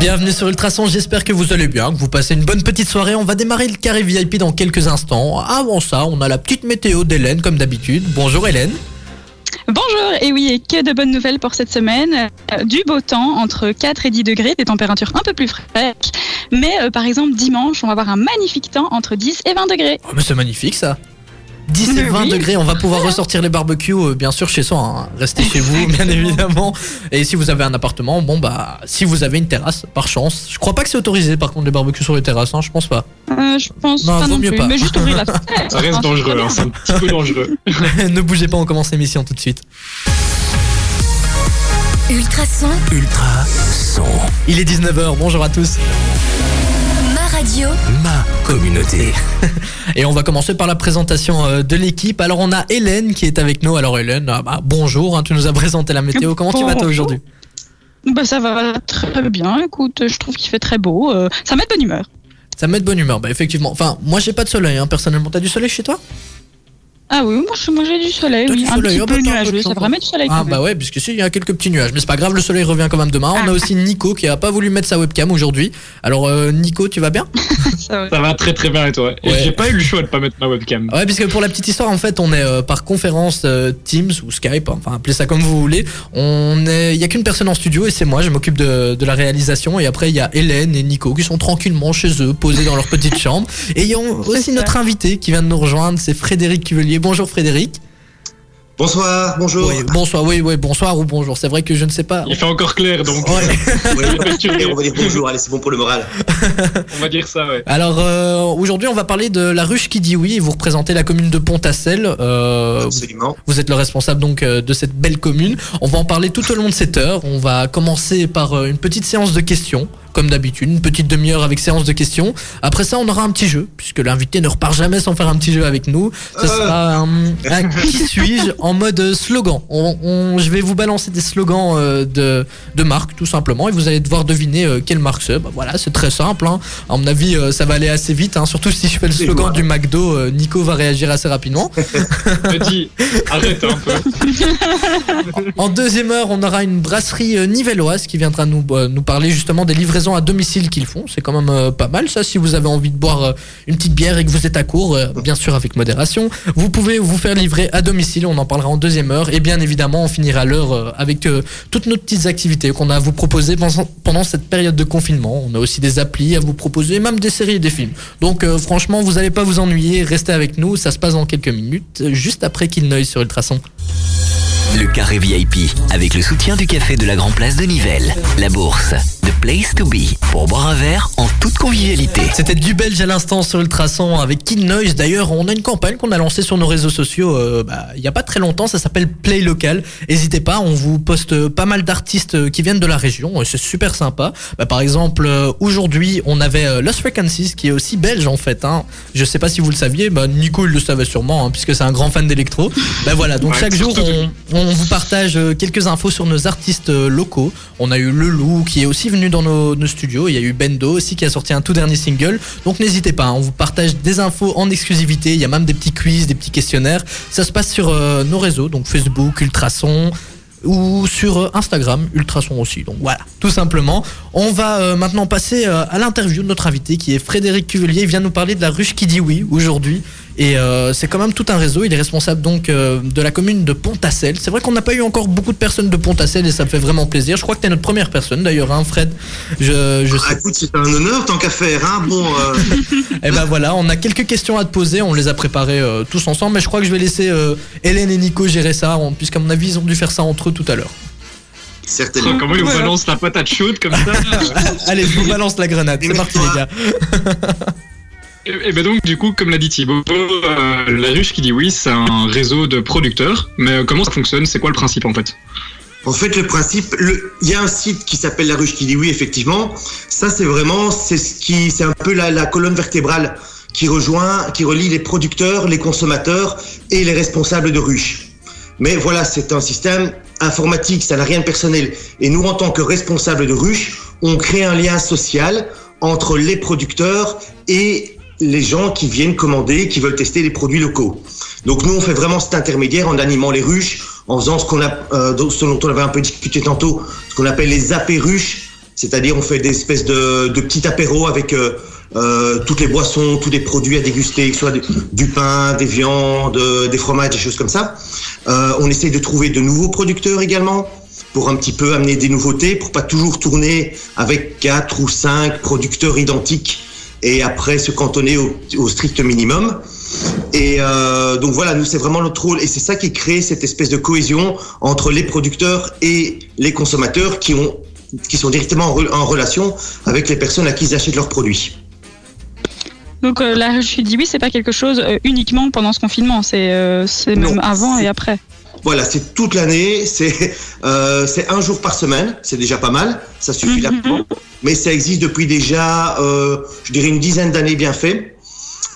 Bienvenue sur Ultrason, j'espère que vous allez bien, que vous passez une bonne petite soirée. On va démarrer le carré VIP dans quelques instants. Avant ça, on a la petite météo d'Hélène comme d'habitude. Bonjour Hélène. Bonjour, et oui, et que de bonnes nouvelles pour cette semaine. Euh, du beau temps, entre 4 et 10 degrés, des températures un peu plus fraîches. Mais euh, par exemple, dimanche, on va avoir un magnifique temps entre 10 et 20 degrés. Oh, mais c'est magnifique ça 10 et Mais 20 oui. degrés, on va pouvoir ressortir les barbecues, euh, bien sûr chez soi, hein. restez chez vous bien évidemment. Et si vous avez un appartement, bon bah si vous avez une terrasse, par chance. Je crois pas que c'est autorisé par contre les barbecues sur les terrasses, hein, je pense pas. Euh, je pense Non, pas vaut non mieux plus, pas. mais juste ouvrir la fenêtre. Ça reste dangereux, hein, c'est un petit peu dangereux. ne bougez pas, on commence l'émission tout de suite. Ultrason, Ultra son. Il est 19h, bonjour à tous. Ma radio, Ma communauté. Et on va commencer par la présentation euh, de l'équipe. Alors on a Hélène qui est avec nous. Alors Hélène, ah bah, bonjour, hein, tu nous as présenté la météo. Comment tu vas toi aujourd'hui? Bah, ça va très bien, écoute, je trouve qu'il fait très beau. euh, ça met de bonne humeur. Ça me met de bonne humeur, bah effectivement. Enfin, moi j'ai pas de soleil, hein, personnellement. T'as du soleil chez toi? Ah oui, moi, je- moi j'ai du soleil, oui, du un soleil, petit oh, peu bah, nuageux, ça du soleil Ah quand même. bah ouais, puisqu'ici il y a quelques petits nuages. Mais c'est pas grave, le soleil revient quand même demain. On a Ah. aussi Nico qui a pas voulu mettre sa webcam aujourd'hui. Alors euh, Nico, tu vas bien Ça va. Ça va très très bien et toi Et Ouais. j'ai pas eu le choix de pas mettre ma webcam. Ouais, puisque pour la petite histoire, en fait, on est euh, par conférence euh, Teams ou Skype, enfin appelez ça comme vous voulez. On est, il y a qu'une personne en studio et c'est moi. Je m'occupe de, de la réalisation et après il y a Hélène et Nico qui sont tranquillement chez eux, posés dans leur petite chambre. Et il y a aussi notre invité qui vient de nous rejoindre, c'est Frédéric Cuvelier. Bonjour Frédéric. Bonsoir, bonjour. Oui, bonsoir, oui, oui, bonsoir ou bonjour. C'est vrai que je ne sais pas. Il fait encore clair donc Ouais. On va dire bonjour, allez, c'est bon pour le moral. on va dire ça ouais. Alors euh, aujourd'hui, on va parler de la ruche qui dit oui. et Vous représentez la commune de Pontacelle. Euh, Absolument. Vous êtes le responsable donc euh, de cette belle commune. On va en parler tout au long de cette heure. On va commencer par une petite séance de questions, comme d'habitude, une petite demi-heure avec séance de questions. Après ça, on aura un petit jeu, puisque l'invité ne repart jamais sans faire un petit jeu avec nous. Ce Euh. sera un, un qui suis-je en mode slogan. On, on- je vais vous balancer des slogans euh, de, de marque, tout simplement, et vous allez devoir deviner euh, quelle marque c'est. Bah, voilà, c'est très simple. hein. À mon avis, ça va aller assez vite, hein, surtout si je fais le slogan du McDo. Nico va réagir assez rapidement. Me dis, arrête un peu. En deuxième heure, on aura une brasserie nivelloise qui viendra nous, nous parler justement des livraisons à domicile qu'ils font. C'est quand même euh, pas mal ça. Si vous avez envie de boire euh, une petite bière et que vous êtes à court, euh, bien sûr avec modération, vous pouvez vous faire livrer à domicile. On en parlera en deuxième heure. Et bien évidemment, on finira l'heure avec toutes nos petites activités qu'on a à vous proposer pendant, cette période de confinement. On a aussi des applis à vous proposer, même des séries et des films. Donc franchement, vous n'allez pas vous ennuyer. Restez avec nous. Ça se passe dans quelques minutes, juste après qu'il neuille sur Ultrason. Le carré VIP avec le soutien du café de la Grand Place de Nivelles. La bourse. Place to be. Pour boire un verre en toute convivialité. C'était du belge à l'instant sur Ultrason avec Kid Noise. D'ailleurs, on a une campagne qu'on a lancée sur nos réseaux sociaux euh, bah, il y a pas très longtemps. Ça s'appelle Play Local. N'hésitez pas, on vous poste euh, pas mal d'artistes euh, qui viennent de la région. C'est super sympa. Bah, par exemple, euh, aujourd'hui, on avait euh, Lost Frequencies qui est aussi belge en fait. Hein. Je sais pas si vous le saviez. Bah, Nico, il le savait sûrement hein, puisque c'est un grand fan d'électro. Bah, voilà, donc Ouais, chaque jour, on, on vous partage euh, quelques infos sur nos artistes euh, locaux. On a eu Le Loup qui est aussi venu dans nos, studios. Il y a eu Bendo aussi qui a sorti un tout dernier single. Donc n'hésitez pas, hein, on vous partage des infos en exclusivité. Il y a même des petits quiz, des petits questionnaires. Ça se passe sur euh, nos réseaux, donc Facebook, Ultrason ou sur euh, Instagram, Ultrason aussi. Donc voilà, tout simplement. On va euh, maintenant passer à l'interview de notre invité qui est Frédéric Cuvelier. Il vient nous parler de la ruche qui dit oui aujourd'hui. Et euh, c'est quand même tout un réseau. Il est responsable donc euh, de la commune de Pontacelle. C'est vrai qu'on n'a pas eu encore beaucoup de personnes de Pontacelle et ça me fait vraiment plaisir. Je crois que tu es notre première personne d'ailleurs, hein, Fred. Je, je Ah, sais. écoute, c'est un honneur tant qu'à faire, hein. Bon, euh, Et ben voilà, on a quelques questions à te poser. On les a préparées euh, tous ensemble, mais je crois que je vais laisser euh, Hélène et Nico gérer ça, puisqu'à mon avis ils ont dû faire ça entre eux tout à l'heure. certainement. Comment il vous Voilà. balance la patate chaude comme ça Allez, je vous balance la grenade. C'est parti les gars. Et, et ben donc du coup, comme l'a dit Thibaut, euh, la ruche qui dit oui, c'est un réseau de producteurs. Mais euh, comment ça fonctionne? C'est quoi le principe en fait? En fait, le principe, il y a un site qui s'appelle La Ruche qui dit oui, effectivement. Ça, c'est vraiment, c'est ce qui, c'est un peu la, la colonne vertébrale qui rejoint, qui relie les producteurs, les consommateurs et les responsables de ruches. Mais voilà, c'est un système informatique, ça n'a rien de personnel. Et nous, en tant que responsables de ruches, on crée un lien social entre les producteurs et les gens qui viennent commander, qui veulent tester les produits locaux. Donc nous, on fait vraiment cet intermédiaire en animant les ruches, en faisant ce qu'on a, euh, dont on avait un peu discuté tantôt, ce qu'on appelle les AP ruches. C'est-à-dire, on fait des espèces de, de petits apéros avec euh, euh, toutes les boissons, tous les produits à déguster, que ce soit du, du pain, des viandes, des fromages, des choses comme ça. Euh, on essaye de trouver de nouveaux producteurs également pour un petit peu amener des nouveautés, pour pas toujours tourner avec quatre ou cinq producteurs identiques et après se cantonner au, au strict minimum. Et euh, donc voilà, nous c'est vraiment notre rôle et c'est ça qui crée cette espèce de cohésion entre les producteurs et les consommateurs qui ont qui sont directement en, re- en relation avec les personnes à qui ils achètent leurs produits. Donc euh, la dit oui, c'est pas quelque chose euh, uniquement pendant ce confinement, c'est euh, même avant et après. Voilà, c'est toute l'année, c'est euh, c'est un jour par semaine, c'est déjà pas mal, ça suffit Mhm. largement. Mais ça existe depuis déjà, euh, je dirais une dizaine d'années bien fait.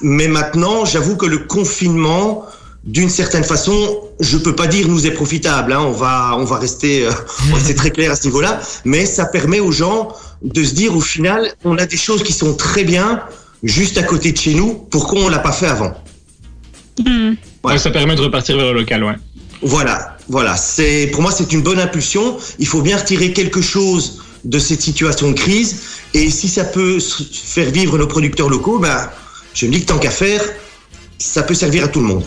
Mais maintenant, j'avoue que le confinement, d'une certaine façon, je peux pas dire nous est profitable. Hein, on va, on va rester, euh, va rester très clair à ce niveau-là. Mais ça permet aux gens de se dire, au final, on a des choses qui sont très bien juste à côté de chez nous. Pourquoi on l'a pas fait avant? Ouais, ça permet de repartir vers le local, ouais. Voilà, voilà. C'est pour moi c'est une bonne impulsion. Il faut bien retirer quelque chose de cette situation de crise. Et si ça peut faire vivre nos producteurs locaux, ben, je me dis que tant qu'à faire, ça peut servir à tout le monde.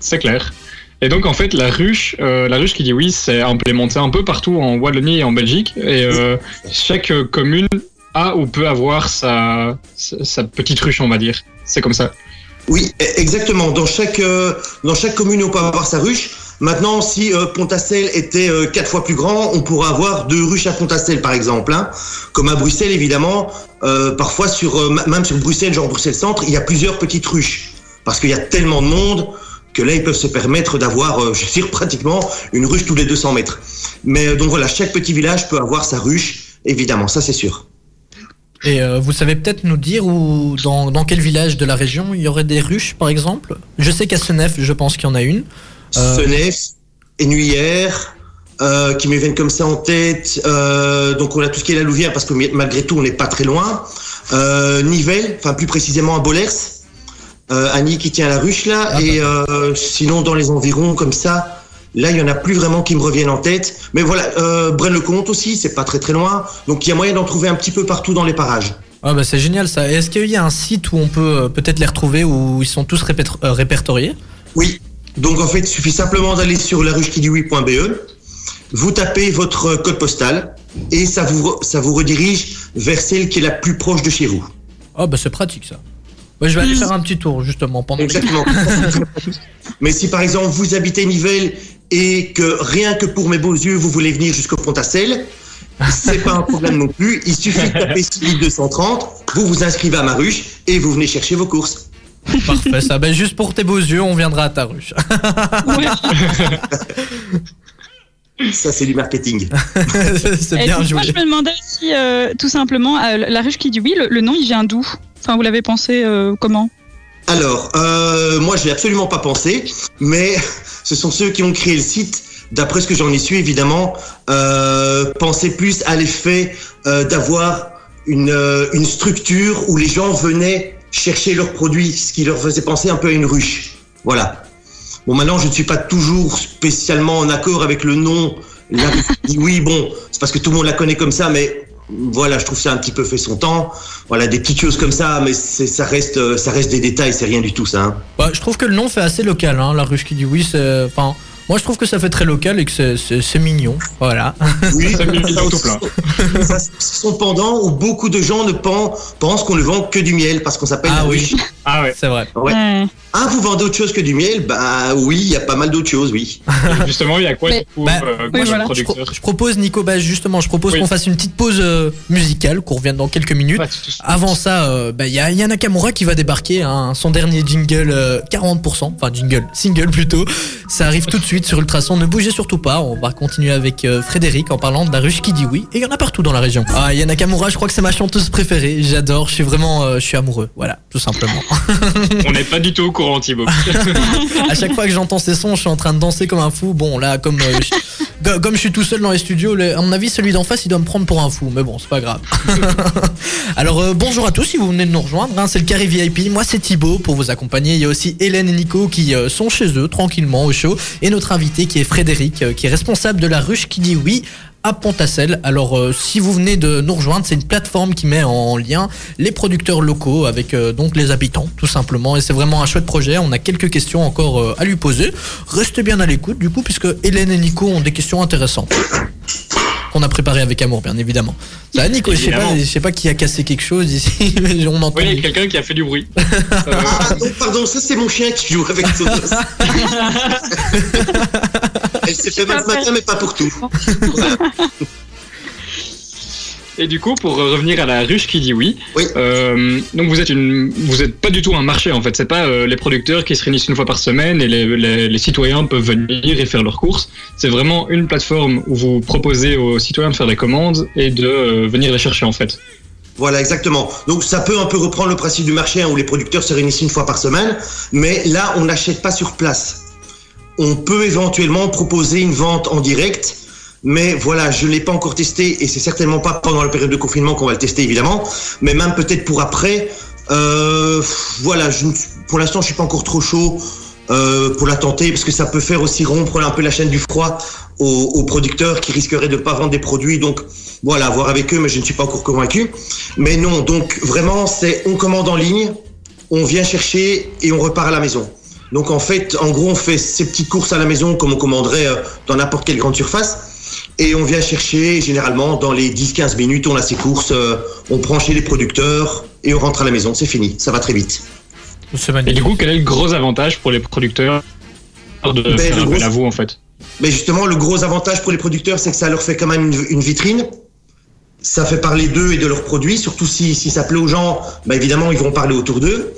C'est clair. Et donc en fait la ruche, euh, la ruche qui dit oui, c'est implémenté un peu partout en Wallonie et en Belgique. Et euh, chaque euh, commune a ou peut avoir sa, sa petite ruche, on va dire. C'est comme ça. Oui, e- exactement. Dans chaque, euh, dans chaque commune, on peut avoir sa ruche. Maintenant, si euh, était euh, quatre fois plus grand, on pourrait avoir deux ruches à Pontacelle, par exemple. hein. Comme à Bruxelles, évidemment. Euh, parfois, sur, même sur Bruxelles, genre Bruxelles-Centre, il y a plusieurs petites ruches. Parce qu'il y a tellement de monde que là, ils peuvent se permettre d'avoir, je veux pratiquement une ruche tous les 200 mètres. Mais donc voilà, chaque petit village peut avoir sa ruche, évidemment, ça c'est sûr. Et euh, vous savez peut-être nous dire où, dans, dans quel village de la région il y aurait des ruches, par exemple? Je sais qu'à Senef, je pense qu'il y en a une. Euh, Senef, Ennuyère, euh, qui me viennent comme ça en tête. Euh, donc on a tout ce qui est la Louvière parce que malgré tout on n'est pas très loin. Euh, Nivelles, enfin plus précisément à Bollers. Euh, Annie qui tient la ruche là. Ah et euh, sinon dans les environs comme ça, là il y en a plus vraiment qui me reviennent en tête. Mais voilà, euh, Braine-le-Comte aussi, c'est pas très très loin. Donc il y a moyen d'en trouver un petit peu partout dans les parages. Ah bah c'est génial ça. Est-ce qu'il y a un site où on peut euh, peut-être les retrouver où ils sont tous euh, répertoriés? Oui. Donc en fait, il suffit simplement d'aller sur laruchekidiwi.be, vous tapez votre code postal et ça vous, ça vous redirige vers celle qui est la plus proche de chez vous. Ah bah c'est pratique ça. Ouais, je vais aller faire un petit tour justement pendant. Exactement. Mais si par exemple vous habitez Nivelles et que rien que pour mes beaux yeux vous voulez venir jusqu'au Pont-à-Celle, c'est pas un problème non plus. Il suffit de taper 6230, vous vous inscrivez à ma ruche et vous venez chercher vos courses. Parfait ça. Bah juste pour tes beaux yeux, on viendra à ta ruche. Ouais. Ça c'est du marketing. c'est bien joué. Moi, je me demandais si, euh, tout simplement, euh, la ruche qui dit oui, le, le nom, il vient d'où? Enfin, vous l'avez pensé euh, comment? Alors, euh, moi, je l'ai absolument pas pensé, mais ce sont ceux qui ont créé le site. D'après ce que j'en ai su, évidemment, euh, pensaient plus à l'effet euh, d'avoir une, euh, une structure où les gens venaient chercher leurs produits, ce qui leur faisait penser un peu à une ruche. Voilà. Bon, maintenant, je ne suis pas toujours spécialement en accord avec le nom. Oui, bon, c'est parce que tout le monde la connaît comme ça, mais voilà, je trouve ça un petit peu fait son temps. Voilà, des petites choses comme ça, mais c'est, ça reste, euh, ça reste des détails, c'est rien du tout, ça. hein. Bah, je trouve que le nom fait assez local, hein, la ruche qui dit oui. C'est, enfin, moi je trouve que ça fait très local et que c'est, c'est, c'est mignon. Voilà. Oui, au tout plein. ça, c'est son pendant où beaucoup de gens ne pen- pensent qu'on ne vend que du miel parce qu'on s'appelle Ah la oui. ruche. Ah ouais. C'est vrai. Ouais. Ouais. Ah, vous vendez autre chose que du miel? Bah oui, il y a pas mal d'autres choses, oui. Justement, il y a quoi Mais- du coup, Bah, euh, oui, comme voilà. Je, pro- producteur je propose, Nico, bah, justement, je propose Oui. qu'on fasse une petite pause euh, musicale, qu'on revienne dans quelques minutes. Avant ça, euh, bah, il y a Yana Nakamura qui va débarquer, hein, son dernier jingle euh, 40%, enfin jingle, single plutôt. Ça arrive tout de suite sur Ultrason, ne bougez surtout pas, on va continuer avec euh, Frédéric en parlant de la ruche qui dit oui, et il y en a partout dans la région. Ah, Yana Nakamura, je crois que c'est ma chanteuse préférée, j'adore, je suis vraiment, euh, je suis amoureux, voilà, tout simplement. On n'est pas du tout au courant, Thibaut. à chaque fois que j'entends ces sons, je suis en train de danser comme un fou. Bon, là, comme, euh, je, comme je suis tout seul dans les studios, à mon avis, celui d'en face, il doit me prendre pour un fou. Mais bon, c'est pas grave. Alors, euh, bonjour à tous si vous venez de nous rejoindre. hein, c'est le Carré VIP. Moi, c'est Thibaut pour vous accompagner. Il y a aussi Hélène et Nico qui euh, sont chez eux, tranquillement, au show. Et notre invité qui est Frédéric, qui est responsable de la ruche qui dit oui à Pontacelle. Alors euh, si vous venez de nous rejoindre, c'est une plateforme qui met en lien les producteurs locaux avec euh, donc les habitants tout simplement et c'est vraiment un chouette projet. On a quelques questions encore euh, à lui poser. Restez bien à l'écoute du coup puisque Hélène et Nico ont des questions intéressantes. Qu'on a préparé avec amour, bien évidemment. Ça Nico, je sais, pas, je sais pas qui a cassé quelque chose ici, mais on entend. Oui, il y a quelqu'un qui a fait du bruit. Euh, Ah, donc, pardon, ça c'est mon chien qui joue avec son os. Elle s'est fait mal ce matin, mais pas pour tout. Et du coup, pour revenir à la ruche qui dit oui, Oui. euh, donc vous êtes une, vous êtes pas du tout un marché en fait. C'est pas euh, les producteurs qui se réunissent une fois par semaine et les, les- les citoyens peuvent venir et faire leurs courses. C'est vraiment une plateforme où vous proposez aux citoyens de faire des commandes et de euh, venir les chercher en fait. Voilà, exactement. Donc ça peut un peu reprendre le principe du marché hein, où les producteurs se réunissent une fois par semaine, mais là on n'achète pas sur place. On peut éventuellement proposer une vente en direct, mais voilà, je ne l'ai pas encore testé et c'est certainement pas pendant la période de confinement qu'on va le tester évidemment, mais même peut-être pour après. Euh, voilà, je, pour l'instant je suis pas encore trop chaud euh, pour la tenter parce que ça peut faire aussi rompre un peu la chaîne du froid aux, aux producteurs qui risqueraient de ne pas vendre des produits. Donc voilà, voir avec eux, mais je ne suis pas encore convaincu. Mais non, donc vraiment, c'est on commande en ligne, on vient chercher et on repart à la maison. Donc en fait, en gros, on fait ces petites courses à la maison comme on commanderait euh, dans n'importe quelle grande surface. Et on vient chercher, généralement, dans les 10-15 minutes, on a ces courses, euh, on prend chez les producteurs et on rentre à la maison. C'est fini, ça va très vite. C'est Et du coup, quel est le gros avantage pour les producteurs de Ben, faire gros- à vous en fait? Mais justement, le gros avantage pour les producteurs, c'est que ça leur fait quand même une, une vitrine. Ça fait parler d'eux et de leurs produits, surtout si, si ça plaît aux gens, bah évidemment, ils vont parler autour d'eux.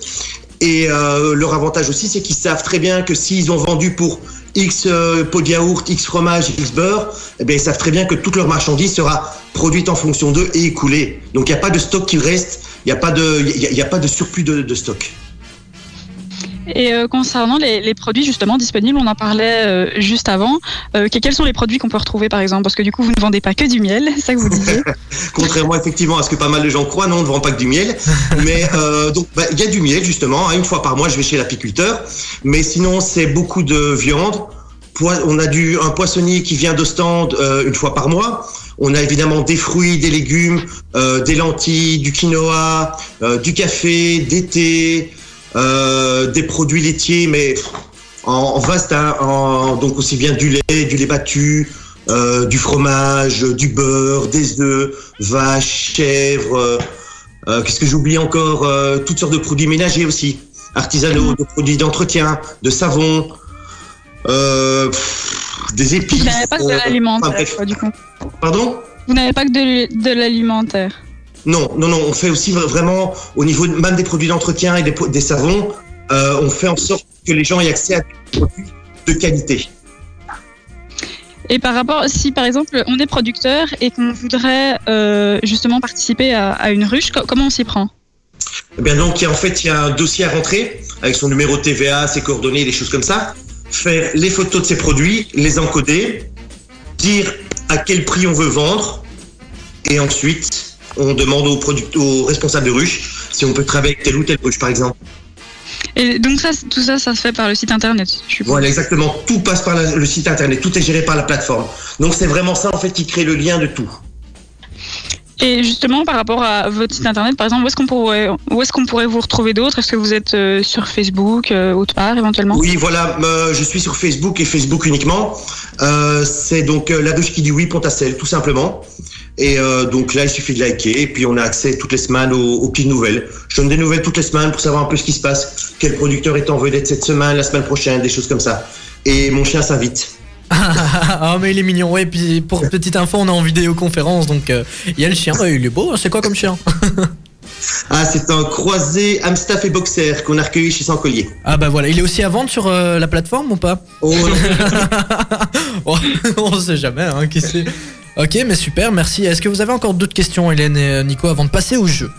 Et euh, leur avantage aussi, c'est qu'ils savent très bien que s'ils ont vendu pour X euh, pot de yaourt, X fromage, X beurre, eh bien, ils savent très bien que toute leur marchandise sera produite en fonction d'eux et écoulée. Donc, il n'y a pas de stock qui reste, il n'y a, pas de- a pas de surplus de, de stock. Et euh, concernant les, les produits justement disponibles, on en parlait euh, juste avant. Euh, que- quels sont les produits qu'on peut retrouver par exemple? Parce que du coup, vous ne vendez pas que du miel, c'est ça que vous disiez. Contrairement effectivement à ce que pas mal de gens croient, non, on ne vend pas que du miel. Mais donc bah, il y a du miel justement. hein, une fois par mois, je vais chez l'apiculteur. Mais sinon, c'est beaucoup de viande. On a du un poissonnier qui vient d'Ostende une fois par mois. On a évidemment des fruits, des légumes, des lentilles, du quinoa, du café, des thés, euh, des produits laitiers, mais en, vaste, hein, en- donc aussi bien du lait, du lait battu, euh, du fromage, du beurre, des œufs, vaches, chèvres. euh, Qu'est-ce que j'oublie encore Toutes sortes de produits ménagers aussi, artisanaux, de produits d'entretien, de savon, pff, des épices. Vous n'avez pas que de l'alimentaire, enfin. Pardon? Vous n'avez pas que de, de l'alimentaire. Non, non, non. On fait aussi vra- vraiment au niveau même des produits d'entretien et des, savons. euh, on fait en sorte que les gens aient accès à des produits de qualité. Et par rapport, si par exemple on est producteur et qu'on voudrait euh, justement participer à, à une ruche, co- comment on s'y prend? Eh bien donc, il y a, en fait, il y a un dossier à rentrer avec son numéro de TVA, ses coordonnées, des choses comme ça. Faire les photos de ses produits, les encoder, dire à quel prix on veut vendre, et ensuite on demande au, product- au responsable de ruche si on peut travailler avec telle ou telle ruche, par exemple. Et donc ça, tout ça, ça se fait par le site internet. je. Voilà, exactement. Tout passe par la- le site internet, tout est géré par la plateforme. Donc c'est vraiment ça en fait qui crée le lien de tout. Et justement par rapport à votre site internet, par exemple, où est-ce qu'on pourrait, où est-ce qu'on pourrait vous retrouver d'autres? Est-ce que vous êtes euh, sur Facebook, euh, autre part éventuellement? Oui, voilà, euh, je suis sur Facebook et Facebook uniquement. C'est donc la ruche qui dit oui, Pontacelle, tout simplement. Et euh, donc là, il suffit de liker et puis on a accès toutes les semaines aux, aux petites nouvelles. Je donne des nouvelles toutes les semaines pour savoir un peu ce qui se passe, quel producteur est en vedette cette semaine, la semaine prochaine, des choses comme ça. Et mon chien s'invite. ah mais il est mignon, ouais, puis pour petite info on est en vidéoconférence donc euh, il y a le chien, Ouais, il est beau, hein, c'est quoi comme chien Ah, c'est un croisé Amstaff et Boxer qu'on a recueilli chez Saint-Collier. Ah bah voilà, il est aussi à vendre sur euh, la plateforme ou pas Oh, non. Oh, On sait jamais, hein, qui sait Ok mais super, merci. Est-ce que vous avez encore d'autres questions Hélène et euh, Nico avant de passer au jeu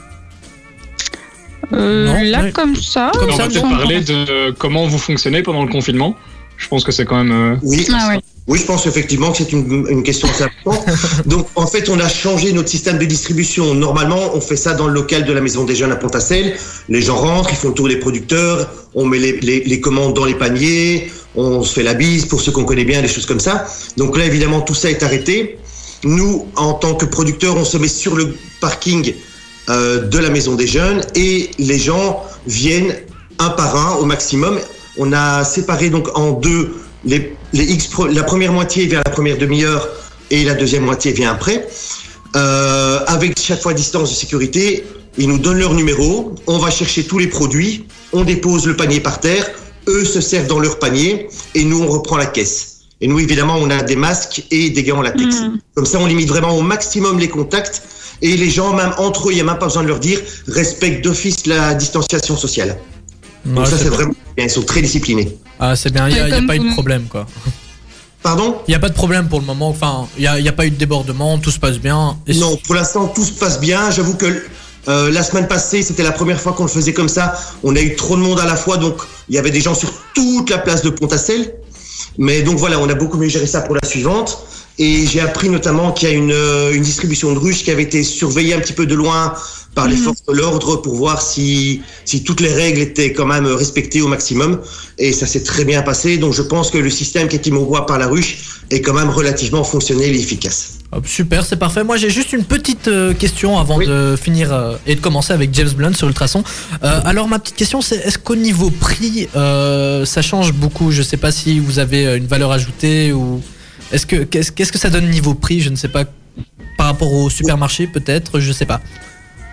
Euh, Non, Là ouais. comme ça. Comme On ça, va je peut-être parler de comment vous fonctionnez pendant le confinement. Je pense que c'est quand même. euh, oui. Ah ouais. Oui, je pense effectivement que c'est une, une question assez importante. Donc, en fait, on a changé notre système de distribution. Normalement, on fait ça dans le local de la Maison des Jeunes à Pontacelle. Les gens rentrent, ils font le tour des producteurs, on met les, les- les commandes dans les paniers, on se fait la bise pour ceux qu'on connaît bien, des choses comme ça. Donc là, évidemment, tout ça est arrêté. Nous, en tant que producteurs, on se met sur le parking euh, de la maison des jeunes et les gens viennent un par un au maximum. On a séparé donc en deux les, les X. La première moitié vient la première demi-heure et la deuxième moitié vient après. Euh, avec chaque fois distance de sécurité, ils nous donnent leur numéro, on va chercher tous les produits, on dépose le panier par terre, eux se servent dans leur panier et nous on reprend la caisse. Et nous évidemment on a des masques et des gants en latex. Mhm. Comme ça on limite vraiment au maximum les contacts et les gens même entre eux, il n'y a même pas besoin de leur dire respectent d'office la distanciation sociale. Donc ça c'est vraiment bien, ils sont très disciplinés. Ah, c'est bien, il n'y a, y a pas eu de problème quoi. Pardon? Il n'y a pas de problème pour le moment, enfin, il n'y a, y a pas eu de débordement, tout se passe bien. Et Non, pour l'instant, tout se passe bien. J'avoue que euh, la semaine passée, c'était la première fois qu'on le faisait comme ça. On a eu trop de monde à la fois, donc il y avait des gens sur toute la place de Pontassel. Mais donc voilà, on a beaucoup mieux géré ça pour la suivante. Et j'ai appris notamment qu'il y a une, euh, une distribution de ruches qui avait été surveillée un petit peu de loin par les forces de l'ordre pour voir si, si toutes les règles étaient quand même respectées au maximum. Et ça s'est très bien passé. Donc je pense que le système qui est mis au bois par la ruche est quand même relativement fonctionnel et efficace. Hop, super, c'est parfait. Moi, j'ai juste une petite euh, question avant Oui. de finir euh, et de commencer avec James Blunt sur Ultrason. Euh, alors, ma petite question, c'est est-ce qu'au niveau prix, euh, ça change beaucoup? Je sais pas si vous avez une valeur ajoutée ou est-ce que qu'est-ce qu'est-ce que ça donne niveau prix? Je ne sais pas. Par rapport au supermarché, peut-être, je sais pas.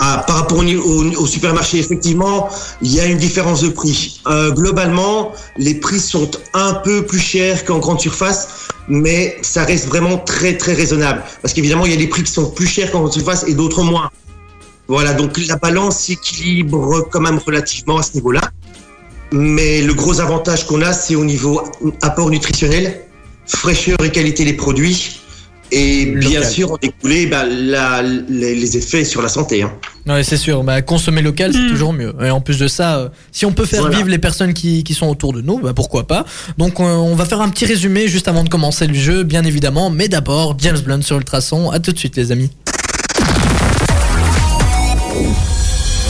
Ah, par rapport au, supermarché, effectivement, il y a une différence de prix. Euh, globalement, les prix sont un peu plus chers qu'en grande surface, mais ça reste vraiment très très raisonnable. Parce qu'évidemment, il y a des prix qui sont plus chers qu'en grande surface et d'autres moins. Voilà, donc la balance s'équilibre quand même relativement à ce niveau-là. Mais le gros avantage qu'on a, c'est au niveau apport nutritionnel, fraîcheur et qualité des produits. Et bien Local. sûr, en découler bah, la- les, les effets sur la santé. Hein. Ouais, c'est sûr. Bah, consommer local, c'est Mm. toujours mieux. Et en plus de ça, euh, si on peut faire Voilà. vivre les personnes qui, qui sont autour de nous, bah, pourquoi pas. Donc, euh, on va faire un petit résumé juste avant de commencer le jeu, bien évidemment. Mais d'abord, James Blunt sur Ultrason. À tout de suite, les amis.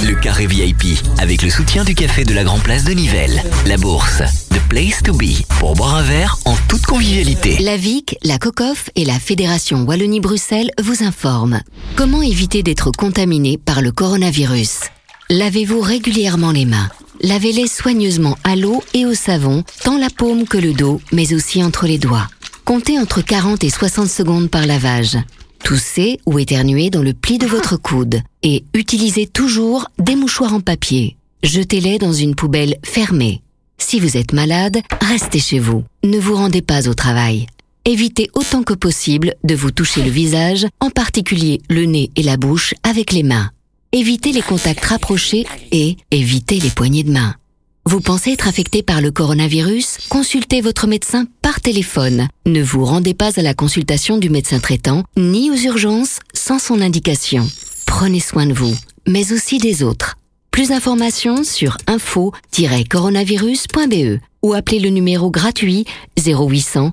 Le carré VIP avec le soutien du café de la Grand Place de Nivelles. La bourse, The Place to Be pour boire un verre en toute convivialité. La VIC, la COCOF et la Fédération Wallonie-Bruxelles vous informent. Comment éviter d'être contaminé par le coronavirus? Lavez-vous régulièrement les mains. Lavez-les soigneusement à l'eau et au savon, tant la paume que le dos, mais aussi entre les doigts. Comptez entre 40 et 60 secondes par lavage. Toussez ou éternuez dans le pli de votre coude et utilisez toujours des mouchoirs en papier. Jetez-les dans une poubelle fermée. Si vous êtes malade, restez chez vous. Ne vous rendez pas au travail. Évitez autant que possible de vous toucher le visage, en particulier le nez et la bouche, avec les mains. Évitez les contacts rapprochés et évitez les poignées de main. Vous pensez être affecté par le coronavirus? Consultez votre médecin par téléphone. Ne vous rendez pas à la consultation du médecin traitant ni aux urgences sans son indication. Prenez soin de vous, mais aussi des autres. Plus d'informations sur info-coronavirus.be ou appelez le numéro gratuit 0800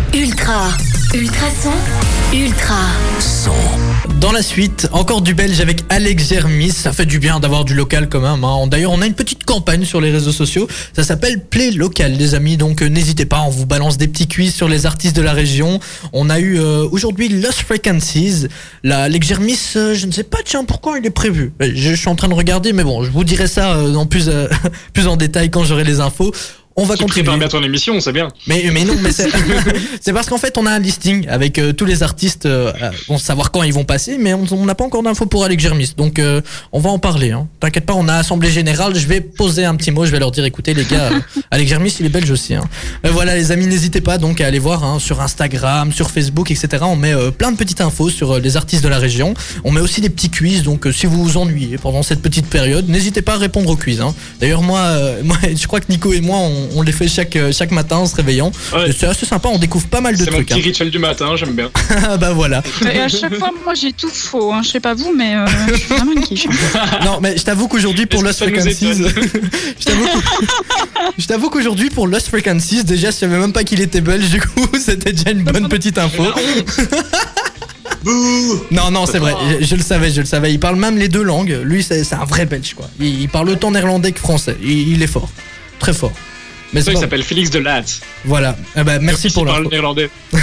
Ultra, ultrason, ultra. Son. Dans la suite, encore du belge avec Alex Germis. Ça fait du bien d'avoir du local quand même. hein. D'ailleurs, on a une petite campagne sur les réseaux sociaux. Ça s'appelle Play Local, les amis. Donc, euh, n'hésitez pas. On vous balance des petits quiz sur les artistes de la région. On a eu euh, aujourd'hui Lost Frequencies. Là, Alex Germis, euh, je ne sais pas, tiens, pourquoi il est prévu? Je, suis en train de regarder, mais bon, je vous dirai ça euh, en plus, plus en détail quand j'aurai les infos. On va Tu continuer. prépares bien ton émission, c'est bien. Mais, mais non, mais c'est parce qu'en fait, on a un listing avec euh, tous les artistes, euh, on sait savoir quand ils vont passer, mais on n'a pas encore d'infos pour Alex Germis. Donc, euh, on va en parler. Hein. T'inquiète pas, on a assemblée générale. Je vais poser un petit mot, je vais leur dire écoutez, les gars, euh, Alex Germis, il est belge aussi. Hein. Euh, voilà, les amis, n'hésitez pas donc à aller voir hein, sur Instagram, sur Facebook, etc. On met plein de petites infos sur les artistes de la région. On met aussi des petits quiz. Donc, si vous vous ennuyez pendant cette petite période, n'hésitez pas à répondre aux quiz. Hein. D'ailleurs, moi, euh, moi, je crois que Nico et moi, on, on, on les fait chaque, euh, chaque matin en se réveillant. Ouais. C'est assez sympa, on découvre pas mal de C'est mon trucs. petit hein. rituel du matin, j'aime bien. Ah bah voilà. Et à chaque fois, moi, j'ai tout faux. Hein. Je sais pas vous, mais euh, je suis vraiment une quiche. Non, mais je t'avoue qu'aujourd'hui pour Lost Frequencies, je t'avoue qu'aujourd'hui pour Lost Frequencies, déjà je savais même pas qu'il était belge, du coup c'était déjà une bonne petite info. Bouh Non, non, c'est vrai, je, je le savais, je le savais. Il parle même les deux langues. Lui, c'est c'est un vrai belge, quoi. Il, il parle autant néerlandais que français. Il, il est fort, très fort. Mais C'est c'est ça, il s'appelle Félix Delatte. Voilà. Eh ben, merci pour Il parle l'info. néerlandais.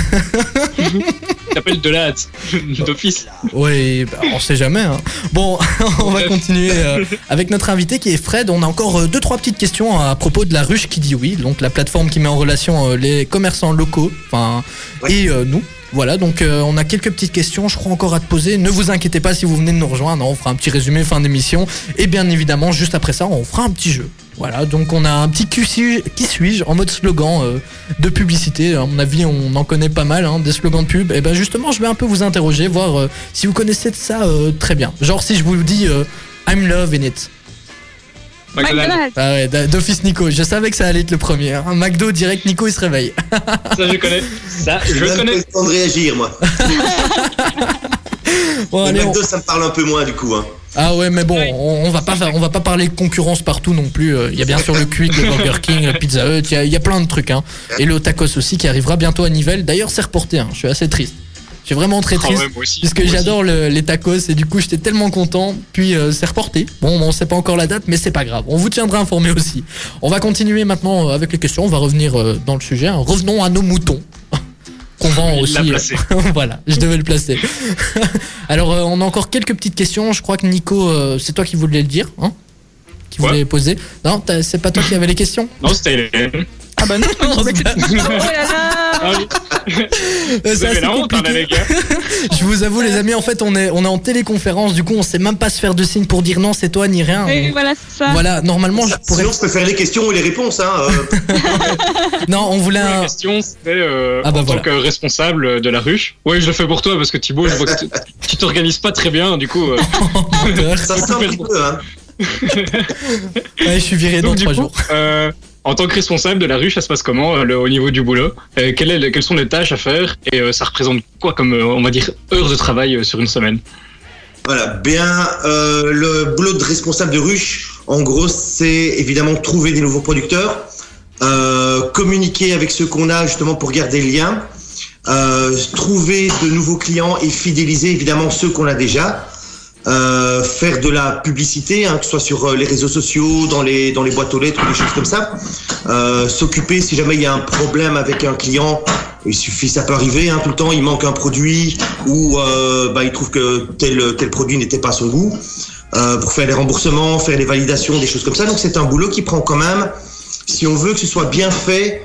il s'appelle Delatte, d'office. Oui, bah, on sait jamais. hein. Bon, on va Bref. continuer euh, avec notre invité qui est Fred. On a encore euh, deux trois petites questions à propos de la ruche qui dit oui, donc la plateforme qui met en relation euh, les commerçants locaux, enfin Ouais. et euh, nous. Voilà, donc euh, on a quelques petites questions, je crois encore à te poser. Ne vous inquiétez pas si vous venez de nous rejoindre, on fera un petit résumé fin d'émission. Et bien évidemment, juste après ça, on fera un petit jeu. Voilà, donc on a un petit qui suis- qui suis-je en mode slogan euh, de publicité. À mon avis, on en connaît pas mal, hein, des slogans de pub. Et ben justement, je vais un peu vous interroger, voir euh, si vous connaissez de ça euh, très bien. Genre si je vous dis euh, I'm love in it. McDonald's. Ah ouais, d'office Nico, je savais que ça allait être le premier. hein. McDo direct, Nico il se réveille. Ça, je connais. Ça, je eu connais. le temps de réagir, moi. Bon, Le allez, on- McDo, ça me parle un peu moins, du coup. Hein. Ah ouais, mais bon, on, on va pas on va pas parler de concurrence partout non plus. Euh, Il y a bien sûr le Quick, le Burger King, le Pizza Hut, il y a- il y, a plein de trucs. Hein. Et le tacos aussi qui arrivera bientôt à Nivelles. D'ailleurs, c'est reporté. Hein. Je suis assez triste. Je suis vraiment très Ah triste. ouais, moi aussi. Puisque j'adore le- les tacos et du coup j'étais tellement content. Puis euh, c'est reporté. Bon, on sait pas encore la date, mais c'est pas grave. On vous tiendra informé aussi. On va continuer maintenant euh, avec les questions. On va revenir dans le sujet. hein. Revenons à nos moutons. Qu'on vend aussi. euh, voilà, je devais le placer. Alors, euh, on a encore quelques petites questions. Je crois que Nico, euh, c'est toi qui voulais le dire, hein Qui voulait les poser. Non, c'est pas toi qui avais les questions? Non, c'était Hélène. Ah bah non, Oh là là oui. Vous c'est avez assez la honte, hein, là, compliqué. les gars. Je vous avoue, les amis, en fait, on est, on est en téléconférence. Du coup, on sait même pas se faire de signe pour dire non, c'est toi ni rien. Et On- voilà, c'est ça. Voilà, normalement, je pourrais. Sinon, je peux faire les questions et les réponses. Hein. euh. Non, on voulait La un. question, c'était euh, Ah bah en voilà. tant que responsable de la ruche. Oui, je le fais pour toi parce que Thibaut, je vois que tu- t'organises pas très bien, du coup. euh, Ça se sent un petit peu. Hein. Ouais, je suis viré dans trois jours. euh, en tant que responsable de la ruche, ça se passe comment euh, le- au niveau du boulot Euh, quelle est le- Quelles sont les tâches à faire et euh, ça représente quoi comme, euh, on va dire, heures de travail euh, sur une semaine Voilà, bien, euh, le boulot de responsable de ruche, en gros, c'est évidemment trouver des nouveaux producteurs, euh, communiquer avec ceux qu'on a justement pour garder le lien, euh, trouver de nouveaux clients et fidéliser évidemment ceux qu'on a déjà, euh, faire de la publicité, hein, que ce soit sur euh, les réseaux sociaux, dans les, dans les boîtes aux lettres ou des choses comme ça, euh, s'occuper si jamais il y a un problème avec un client, il suffit, ça peut arriver hein, tout le temps, il manque un produit ou euh, bah, il trouve que tel, tel produit n'était pas à son goût, euh, pour faire les remboursements, faire les validations, des choses comme ça. Donc c'est un boulot qui prend quand même, si on veut que ce soit bien fait,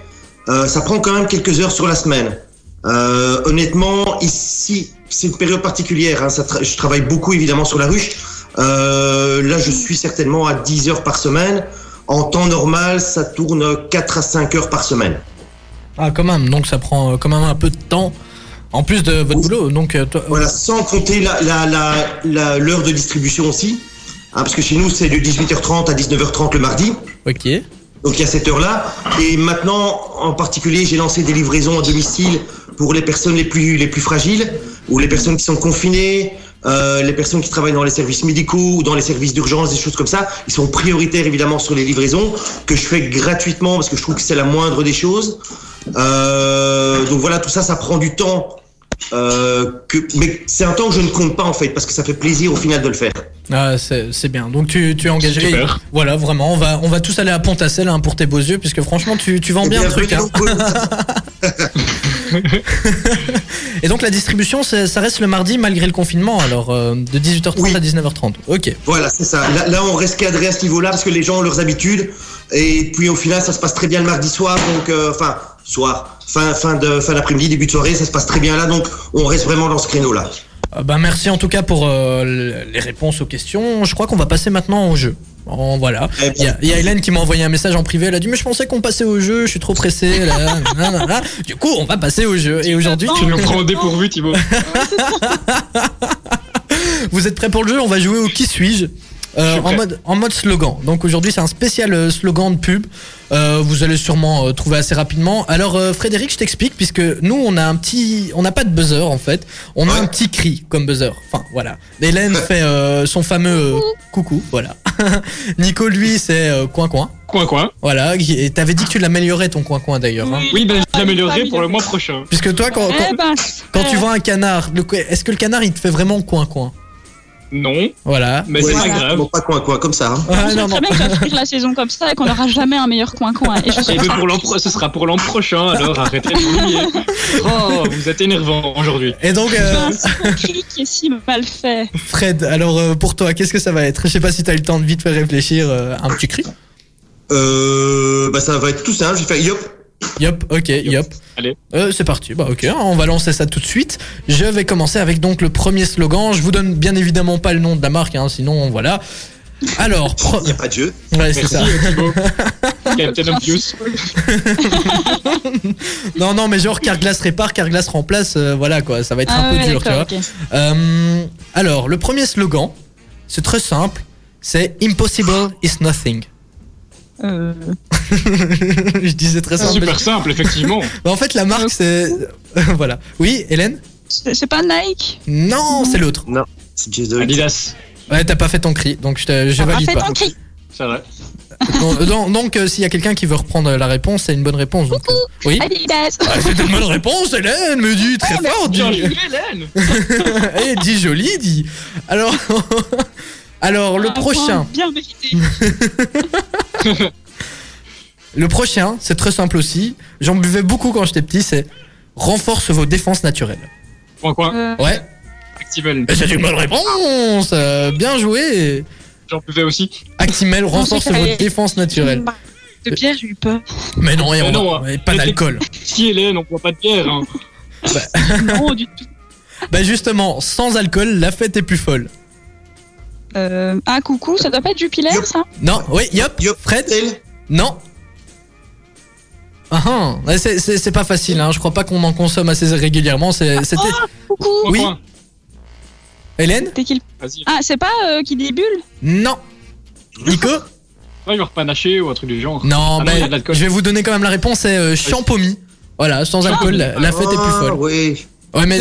ça prend quand même quelques heures sur la semaine. Euh, honnêtement, ici, c'est une période particulière. Hein, ça tra- je travaille beaucoup évidemment sur la ruche. Euh, là, je suis certainement à 10 heures par semaine. En temps normal, ça tourne 4 à 5 heures par semaine. Ah, quand même, donc ça prend euh, quand même un peu de temps. En plus de votre Oui. boulot, donc toi- Voilà, sans compter la, la, la, la- l'heure de distribution aussi. Hein, parce que chez nous, c'est de 18h30 à 19h30 le mardi. Ok. Donc il y a cette heure-là. Et maintenant, en particulier, j'ai lancé des livraisons à domicile pour les personnes les plus, les plus fragiles ou les personnes qui sont confinées, euh, les personnes qui travaillent dans les services médicaux ou dans les services d'urgence, des choses comme ça. Ils sont prioritaires évidemment sur les livraisons que je fais gratuitement parce que je trouve que c'est la moindre des choses. Euh, donc voilà, tout ça, ça prend du temps. Euh, que, mais c'est un temps que je ne compte pas en fait parce que ça fait plaisir au final de le faire. Ah, c'est c'est bien. Donc tu, tu es engagé. Super. Voilà, vraiment. On va, on va tous aller à Pont-à-Celle hein, pour tes beaux yeux, puisque franchement, tu, tu vends Eh bien le truc. hein. Et donc la distribution, ça reste le mardi malgré le confinement, alors euh, de 18h30 Oui. à 19h30. Ok. Voilà, c'est ça. Là, là, on reste cadré à ce niveau-là parce que les gens ont leurs habitudes. Et puis au final, ça se passe très bien le mardi soir. Donc, euh, enfin, soir, fin, fin de fin d'après-midi, début de soirée, ça se passe très bien là. Donc, on reste vraiment dans ce créneau-là. Euh, bah, merci en tout cas pour euh, les réponses aux questions. Je crois qu'on va passer maintenant au jeu. Bon, voilà. Eh Il y, a- il y a Hélène qui m'a envoyé un message en privé. Elle a dit Mais je pensais qu'on passait au jeu, je suis trop pressé. Là, là, là, là. Du coup, on va passer au jeu. Et aujourd'hui, Tu nous prends au dépourvu, Thibaut. vous êtes prêts pour le jeu? On va jouer au Qui suis-je euh, en, mode, en mode slogan. Donc aujourd'hui, c'est un spécial euh, slogan de pub. Euh, vous allez sûrement euh, trouver assez rapidement. Alors euh, Frédéric, je t'explique puisque nous, on a un petit, on n'a pas de buzzer en fait. On a un petit cri comme buzzer. Enfin voilà. Hélène fait euh, son fameux euh, coucou. Voilà. Nico, lui, c'est euh, coin coin. Coin coin. Voilà. Et t'avais dit que tu l'améliorais ton coin coin d'ailleurs. hein. Oui, ben Ah, j'améliorerai oui, pour le mois prochain. Puisque toi, quand, quand, Eh ben, quand tu vois un canard, le- est-ce que le canard il te fait vraiment coin coin? Non, Voilà. mais c'est pas grave. bon, pas coin coin comme ça. hein. on Ah, sait non, très non. bien finir la saison comme ça et qu'on n'aura jamais un meilleur coin-coin. Et je suis Et ben pour l'an pro- ce sera pour l'an prochain, alors arrêtez de vous. Oh, vous êtes énervant aujourd'hui. Et donc, Tu euh, as un second cri qui est si mal fait. Fred, alors euh, pour toi, qu'est-ce que ça va être? Je sais pas si t'as eu le temps de vite faire réfléchir. euh, un petit cri Euh, bah ça va être tout simple. Je vais faire yop. Yop, ok, yop. Allez. Euh, c'est parti, bah ok, on va lancer ça tout de suite. Je vais commencer avec donc le premier slogan. Je vous donne bien évidemment pas le nom de la marque, hein, sinon voilà. Alors, pro- Il n'y a pas de jeu. ouais, c'est ça. Thibaut. Captain Obvious. Non, non, mais genre Carglass répare, Carglass remplace, euh, voilà quoi, ça va être Ah un peu ouais, dur, tu vois. d'accord, ok. Euh, alors, le premier slogan, c'est très simple, c'est Impossible is nothing. Euh, Je disais très simple. Super simple, effectivement. Bah, en fait, la marque, c'est. voilà. Oui, Hélène? C'est c'est pas Nike? Non, c'est l'autre. C'est Jason. Adidas. Ouais, t'as pas fait ton cri, donc je, te- je T'as pas valide fait pas. ton cri. C'est vrai. Donc, donc, donc, euh, s'il y a quelqu'un qui veut reprendre la réponse, c'est une bonne réponse. Donc, euh, oui. Adidas. Ah, c'est une bonne réponse, Hélène, me dit très fort. Dis, Bien joué, Hélène. Eh, dis joli, dis. Alors, alors le prochain, Bien mérité. le prochain, c'est très simple aussi. J'en buvais beaucoup quand j'étais petit. C'est renforce vos défenses naturelles. Coin coin. Euh, Ouais. Actimel. C'est une bonne réponse. euh, bien joué. J'en buvais aussi. Actimel renforce vos défenses naturelles. De Pierre, j'ai eu peur. Mais non, et on non, pas d'alcool. Si Hélène, on boit pas de bière. Hein. Non, du tout. Bah justement, sans alcool, la fête est plus folle. Euh, ah, coucou, ça doit pas être Jupiler, Yop. ça Non, oui, yop, Yop. Fred. Non. Ah ah, c'est- c'est c'est pas facile, hein. je crois pas qu'on en consomme assez régulièrement. c'est- C'était. Coucou. Coin Oui. Hélène. Ah, c'est pas euh, qui dit bulle Non. Nico Ouais, genre panaché ou un truc du genre. Non, Ah bah, non, il y a de l'alcool. je vais vous donner quand même la réponse, c'est euh, champomy. Voilà, sans alcool, la, la fête est plus Ah, folle. Oui. Ouais, mais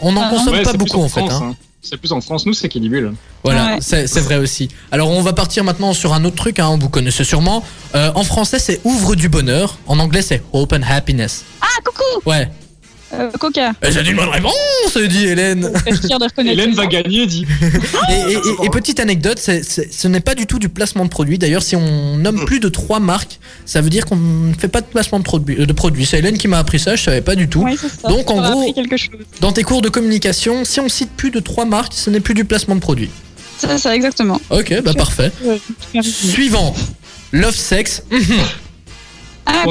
on en Ah, consomme Ouais, pas beaucoup en fait. France, hein. hein. C'est plus en France, nous c'est Kidibule. Voilà, Ouais. c'est c'est vrai aussi. Alors on va partir maintenant sur un autre truc, hein, vous connaissez sûrement. Euh, en français c'est ouvre du bonheur, en anglais c'est open happiness. Ah, coucou Ouais. Euh, Coca. Et C'est une bonne réponse, dit Hélène. Hélène va gagner, dit. Et, et- et- et petite anecdote, ce n'est pas du tout du placement de produit. D'ailleurs, si on nomme plus de trois marques, ça veut dire qu'on ne fait pas de placement de, produit- de produits. C'est Hélène qui m'a appris ça, je savais pas du tout. Ouais, c'est ça. Donc, en gros- appris quelque chose. Dans tes cours de communication, si on cite plus de trois marques, ce n'est plus du placement de produit. C'est ça, exactement. Ok, bah parfait. Ouais, Suivant, Love Sex. Ah.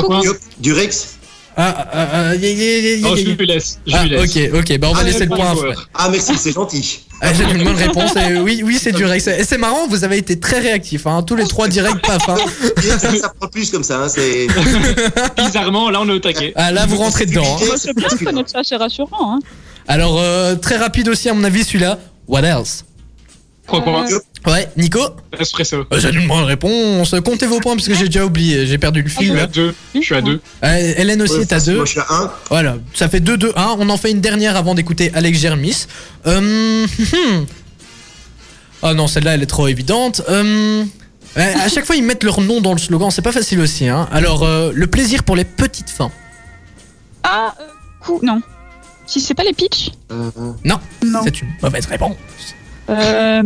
Du Rex. Ah, ah, ah, Oh, je lui laisse. Ah, laisse. ok, ok, bah on va Ah, laisser le point. Fred. Ah merci, c'est gentil. Ah, J'ai une bonne réponse. et oui, oui, c'est du Rex. Et c'est marrant, vous avez été très réactifs. Hein. Tous les trois directs, paf. Hein. Ça, ça prend plus comme ça. Hein, c'est. Bizarrement, là on est au taquet. Ah, là, vous rentrez dedans. c'est bien connaître ça, c'est rassurant. Hein. Alors, euh, très rapide aussi, à mon avis, celui-là. What else? Coin. Ouais, Nico Espresso. Euh, C'est une bonne réponse. Comptez vos points parce que j'ai déjà oublié. J'ai perdu le Je fil. suis à là. deux. Je suis à deux. Euh, Hélène aussi Ouais, est à facile, 2. Moi, je suis à 1. Voilà, ça fait 2-2-1. On en fait une dernière avant d'écouter Alex Germis. Euh, hum. Oh non, celle-là, elle est trop évidente. Euh, à chaque fois, ils mettent leur nom dans le slogan. C'est pas facile aussi. Hein. Alors, euh, le plaisir pour les petites fins. Ah, euh, cou... Non. Si c'est pas les pitchs Euh, Non. C'est une mauvaise réponse. Euh...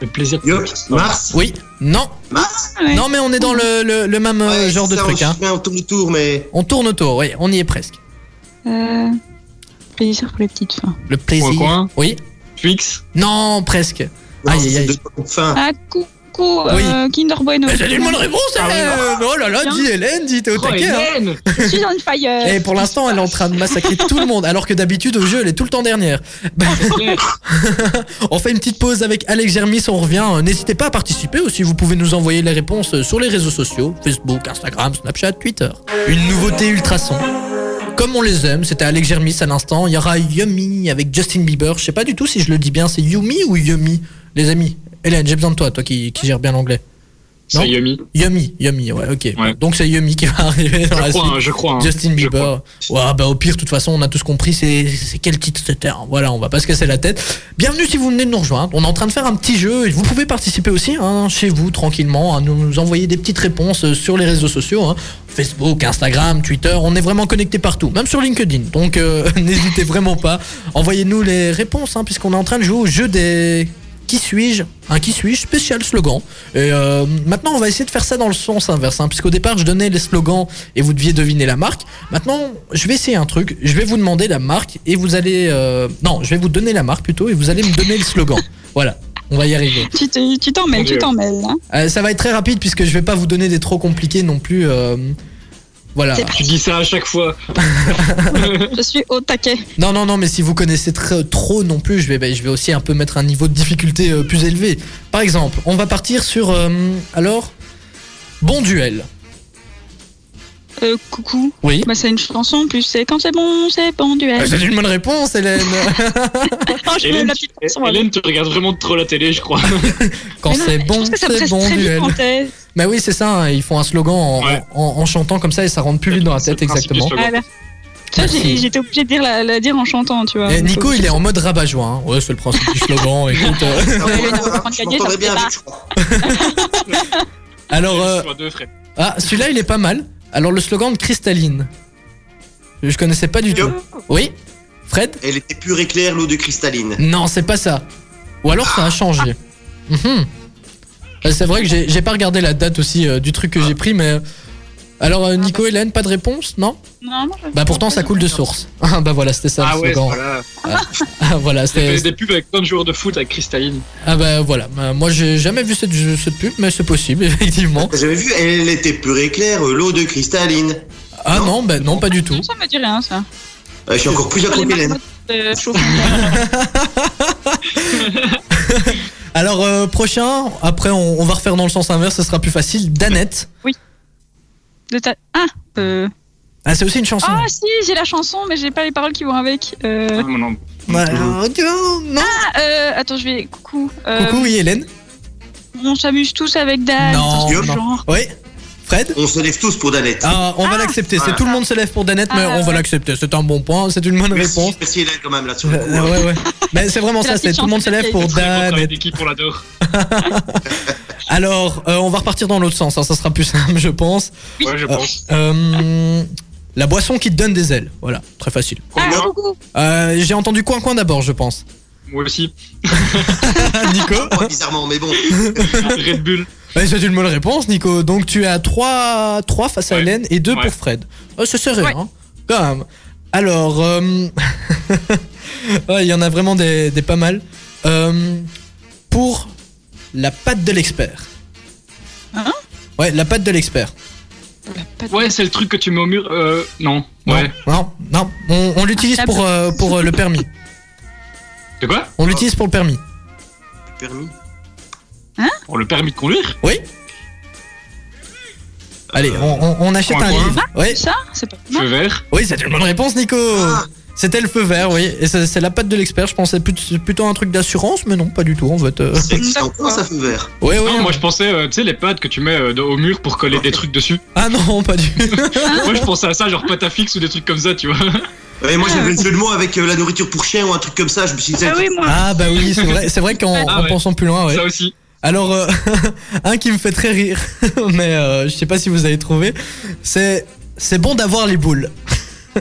Le plaisir. Yop. Mars. Oui, non, Mars. ouais. non, mais on est dans le, le- le même euh, Ouais, genre de ça, truc. On, Hein. se fait un tour du tour, mais. On tourne autour, oui, on y est presque. Euh... Plaisir pour les petites fins. Le plaisir. Coin, coin. Oui, Twix. non, presque. Non, Aïe, aïe, de fin. Ah, coucou, Oui. euh, Kinder Bueno. C'est une bonne réponse, Ah. Hélène. Oh là là, dis Hélène, dis t'es au Oh, taquet. hein. Hélène Je suis on fire. Et pour l'instant, elle est en train de massacrer tout le monde, alors que d'habitude au jeu, elle est tout le temps dernière. On fait une petite pause avec Alex Germis, on revient. Euh, N'hésitez pas à participer aussi, vous pouvez nous envoyer les réponses euh, sur les réseaux sociaux, Facebook, Instagram, Snapchat, Twitter. Une nouveauté ultrason. Comme on les aime, c'était Alex Germis à l'instant. Il y aura Yummy avec Justin Bieber. Je sais pas du tout si je le dis bien, c'est Yumi ou Yumi, les amis? Hélène, j'ai besoin de toi, toi qui, qui gère bien l'anglais. C'est Yummy. Yummy, Yummy, ouais, ok. Ouais. Donc c'est Yummy qui va arriver dans Je la crois, suite. hein, je crois. hein. Justin Bieber. Ouais, bah au pire, de toute façon, on a tous compris, c'est quel titre c'était. Voilà, on va pas se casser la tête. Bienvenue si vous venez de nous rejoindre. On est en train de faire un petit jeu vous pouvez participer aussi hein, chez vous tranquillement, à nous, nous envoyer des petites réponses euh, sur les réseaux sociaux, hein. Facebook, Instagram, Twitter. On est vraiment connecté partout, même sur LinkedIn. Donc euh, n'hésitez vraiment pas. Envoyez-nous les réponses, hein, puisqu'on est en train de jouer au jeu des qui suis-je Un qui suis-je spécial slogan. Et euh, maintenant, on va essayer de faire ça dans le sens inverse, hein, puisqu'au départ, je donnais les slogans et vous deviez deviner la marque. Maintenant, je vais essayer un truc. Je vais vous demander la marque et vous allez. euh, Non, je vais vous donner la marque plutôt et vous allez me donner le slogan. Voilà, on va y arriver. Tu te- tu t'en mêles, tu t'en mêles. hein. Euh, ça va être très rapide puisque je vais pas vous donner des trop compliqués non plus. Voilà. Tu dis ça à chaque fois. Je suis au taquet. Non, non, non, mais si vous connaissez très- trop non plus, je vais, bah, je vais aussi un peu mettre un niveau de difficulté euh, plus élevé. Par exemple, on va partir sur. euh, alors. Bon duel. Euh, coucou. Oui. Bah, c'est une chanson, plus c'est quand c'est bon, c'est bon duel. Ah, C'est une bonne réponse, Hélène. Oh, je Hélène, la petite chanson, Hélène, tu regardes vraiment trop la télé, je crois. Quand c'est bon, c'est bon duel. Mais oui, c'est ça, hein, ils font un slogan en, Ouais. en- en chantant comme ça et ça rentre plus vite dans la tête, exactement. Merci. j'ai- j'étais obligée de dire la, la dire en chantant, tu vois. Et Nico, il est en mode rabat-joie. hein. Ouais, c'est le principe du slogan. Écoute, euh, Ah, je ça bien avec. Alors, euh, ah, celui-là, il est pas mal. Alors, le slogan de Cristalline. Je connaissais pas du tout. Oui Fred? Elle était pure et claire, l'eau de cristalline. Non, c'est pas ça. Ou alors ça a changé. Mhm. Euh, C'est vrai que j'ai pas regardé la date aussi euh, du truc que j'ai pris, mais. Alors, euh, Nico, Hélène, pas de réponse Non? Non, non, je- Bah, pourtant, ça coule de source. Ah, bah voilà, c'était ça Ah le ouais, slogan. voilà. Ah, voilà, J'ai fait c'était. des pubs avec plein de joueurs de foot avec Cristalline. Ah, bah voilà. Bah, moi, j'ai jamais vu cette, cette pub, mais c'est possible, effectivement. J'avais vu, elle était pure et claire, l'eau de cristalline. Ah Non. non, bah non, pas du tout. Ça me dit rien, ça. Euh, je suis encore plus à Hélène. euh. Alors, euh, prochain, après, on, on va refaire dans le sens inverse, ce sera plus facile. Danette. De ta- Ah, euh... Ah, c'est aussi une chanson. ah si, j'ai la chanson, mais j'ai pas les paroles qui vont avec. Euh... Ah, mon nom. Bah, alors, non. Ah, euh, attends, je vais. Coucou. Euh, Coucou, oui, Hélène. On s'amuse tous avec Dan. Non, non. genre. Oui. Fred On se lève tous pour Danette. Ah, on va l'accepter. C'est Voilà. tout le monde se lève pour Danette, mais Ah, on va l'accepter. C'est un bon point. C'est une bonne Merci, réponse. merci Hélène quand même là sur le coup. Euh, ouais, ouais. Mais c'est vraiment ça. la C'est tout le monde se lève pour Danette. on l'adore. Alors, euh, on va repartir dans l'autre sens. hein, Ça sera plus simple, je pense. Ouais, je pense. Euh, la boisson qui te donne des ailes. Voilà, très facile. Ah. Euh, J'ai entendu coin coin d'abord, je pense. Moi aussi. Nico Moi, bizarrement, mais bon. Red Bull. Ouais, C'est une bonne réponse, Nico. Donc tu as 3, trois face à Ouais. Hélène et 2 Ouais. pour Fred. Oh, c'est serré, Ouais. hein Quand même. Alors, euh, ouais, il y en a vraiment des, des pas mal. Euh, pour la patte de l'expert. Hein? Ouais, la patte de l'expert. Ouais, c'est le truc que tu mets au mur. Euh, non. Non, Ouais. Non, non, on, on l'utilise Ah, pour, euh, pour euh, le permis. De quoi? On l'utilise pour le permis. Permis. Pour le permis de conduire Oui Allez, on, on- on achète Coin, un coin. livre. Ouais. Ça, c'est pas Feu vert. Oui, c'est une bonne réponse, Nico. Ah. C'était le feu vert, oui. Et c'est c'est la patte de l'expert. Je pensais plut- plutôt un truc d'assurance, mais non, pas du tout en fait. euh. C'est ça fait vert? Ouais, ouais. Non, moi je pensais, euh, tu sais, les pattes que tu mets euh, au mur pour coller des trucs dessus. Ah non, pas du tout. moi je pensais à ça, genre pâte à fixe ou des trucs comme ça, tu vois. Ouais, moi j'avais le jeu de mots avec euh, la nourriture pour chien ou un truc comme ça. Je me suis dit, Ah oui, moi. Ah bah oui, c'est vrai, c'est vrai qu'en Ah en ouais. pensant plus loin, ouais. Ça aussi. Alors, euh, un qui me fait très rire, mais euh, je sais pas si vous avez trouvé, c'est c'est bon d'avoir les boules.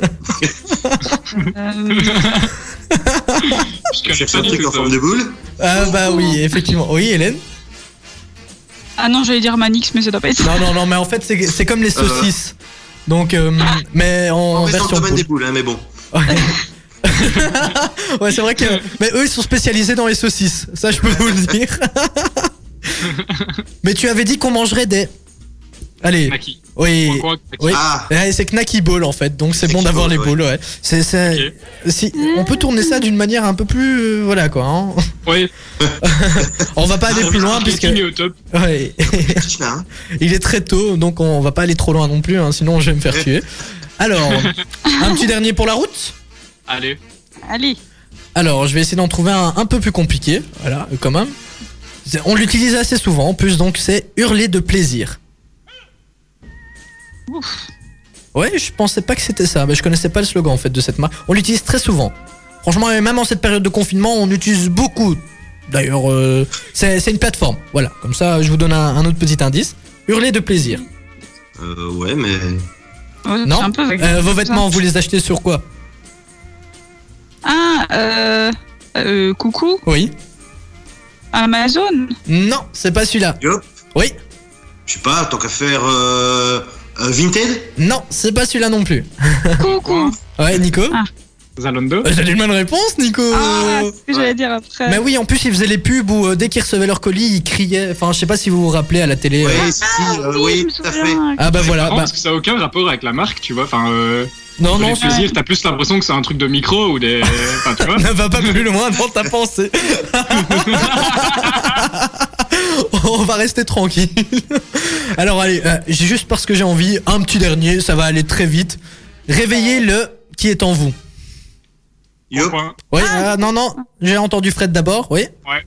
Je cherche un truc en forme de boule. Ah bah oui, effectivement. Oui, Hélène Ah non, j'allais dire Manix, mais ça doit pas être ça. Non, non, non, mais en fait, c'est c'est comme les Euh. saucisses. Donc, euh, mais en, le domaine poule. des boules, hein, mais bon. Ouais, c'est vrai que. Mais eux, ils sont spécialisés dans les saucisses. Ça, je peux vous le dire. mais tu avais dit qu'on mangerait des. Allez, Naki. oui. Oui. Ah, Ouais, c'est Knacky Ball en fait, donc c'est bon d'avoir les ouais. C'est, si, on peut tourner ça d'une manière un peu plus. euh, voilà quoi. hein. Ouais. On va pas aller plus loin puisque. Au top. Ouais, hein. il est très tôt, donc on va pas aller trop loin non plus, hein, sinon je vais me faire tuer. Alors, un petit dernier pour la route? Allez. Allez. Alors, je vais essayer d'en trouver un un peu plus compliqué, voilà, quand même. On l'utilise assez souvent en plus, donc c'est hurler de plaisir. Ouais, je pensais pas que c'était ça, mais je connaissais pas le slogan en fait de cette marque. On l'utilise très souvent. Franchement, et même en cette période de confinement, on utilise beaucoup. D'ailleurs, euh, c'est une plateforme. Voilà, comme ça, je vous donne un, un autre petit indice. Hurler de plaisir. Euh, ouais, mais. Ouais, Non un peu. Euh, Vos vêtements, vous les achetez sur quoi? Ah, euh, euh, coucou, Oui. Amazon. Non, c'est pas celui-là. Yop. Oui. Je sais pas, tant qu'à faire. Euh, euh, Vinted Non, c'est pas celui-là non plus. Coucou. Ouais, Nico Ah. Zalando. Euh, J'ai une bonne réponse, Nico Ah, c'est ce que j'allais dire après. Mais oui, en plus, ils faisaient les pubs où euh, dès qu'ils recevaient leur colis, ils criaient. Enfin, je sais pas si vous vous rappelez à la télé. Ouais, euh. si, euh, oui, oui, je me tout à fait. Ah bah voilà. Bah, parce que ça a aucun rapport avec la marque, tu vois. Enfin, euh, non, non, c'est- plaisirs, t'as plus l'impression que c'est un truc de micro ou des. Enfin, tu vois. ne va pas plus loin dans ta pensée. On va rester tranquille. Alors allez, euh, j'ai juste parce que j'ai envie, un petit dernier, ça va aller très vite. Réveillez le qui est en vous. Point. Oui, euh, non, non, j'ai entendu Fred d'abord, oui. Ah,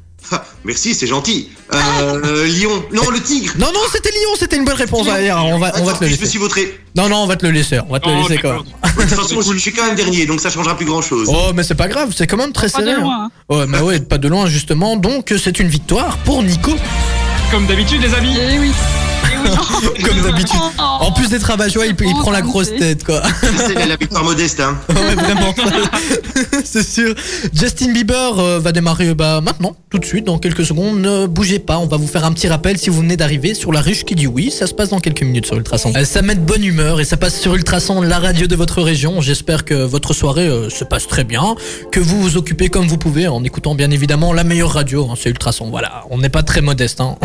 merci, c'est gentil. Euh, Lion. Non, le tigre. Non, non, c'était Lyon, c'était une bonne réponse. Allez, on va, on va Attends, te le je me laisser. suis vautré. Non, non, on va te le laisser, on va te le Oh, laisser quand même. De toute façon, je suis quand même dernier, donc ça changera plus grand chose. Oh, mais c'est pas grave, c'est quand même très Pas de serré. hein. loin. Ouais, mais ouais, pas de loin justement. Donc c'est une victoire pour Nico, Comme d'habitude, les amis. Eh oui. Comme d'habitude. En plus d'être rabat-joie, il, il Oh, prend la grosse tête, quoi. C'est la victoire modeste, hein. ouais, vraiment. c'est sûr. Justin Bieber euh, va démarrer bah, maintenant, tout de suite, dans quelques secondes. Ne bougez pas, on va vous faire un petit rappel si vous venez d'arriver sur la ruche qui dit oui. Ça se passe dans quelques minutes sur Ultrason. Euh, ça met de bonne humeur et ça passe sur Ultrason, la radio de votre région. J'espère que votre soirée euh, se passe très bien, que vous vous occupez comme vous pouvez en écoutant bien évidemment la meilleure radio. hein, c'est Ultrason. Voilà, on n'est pas très modeste. Hein.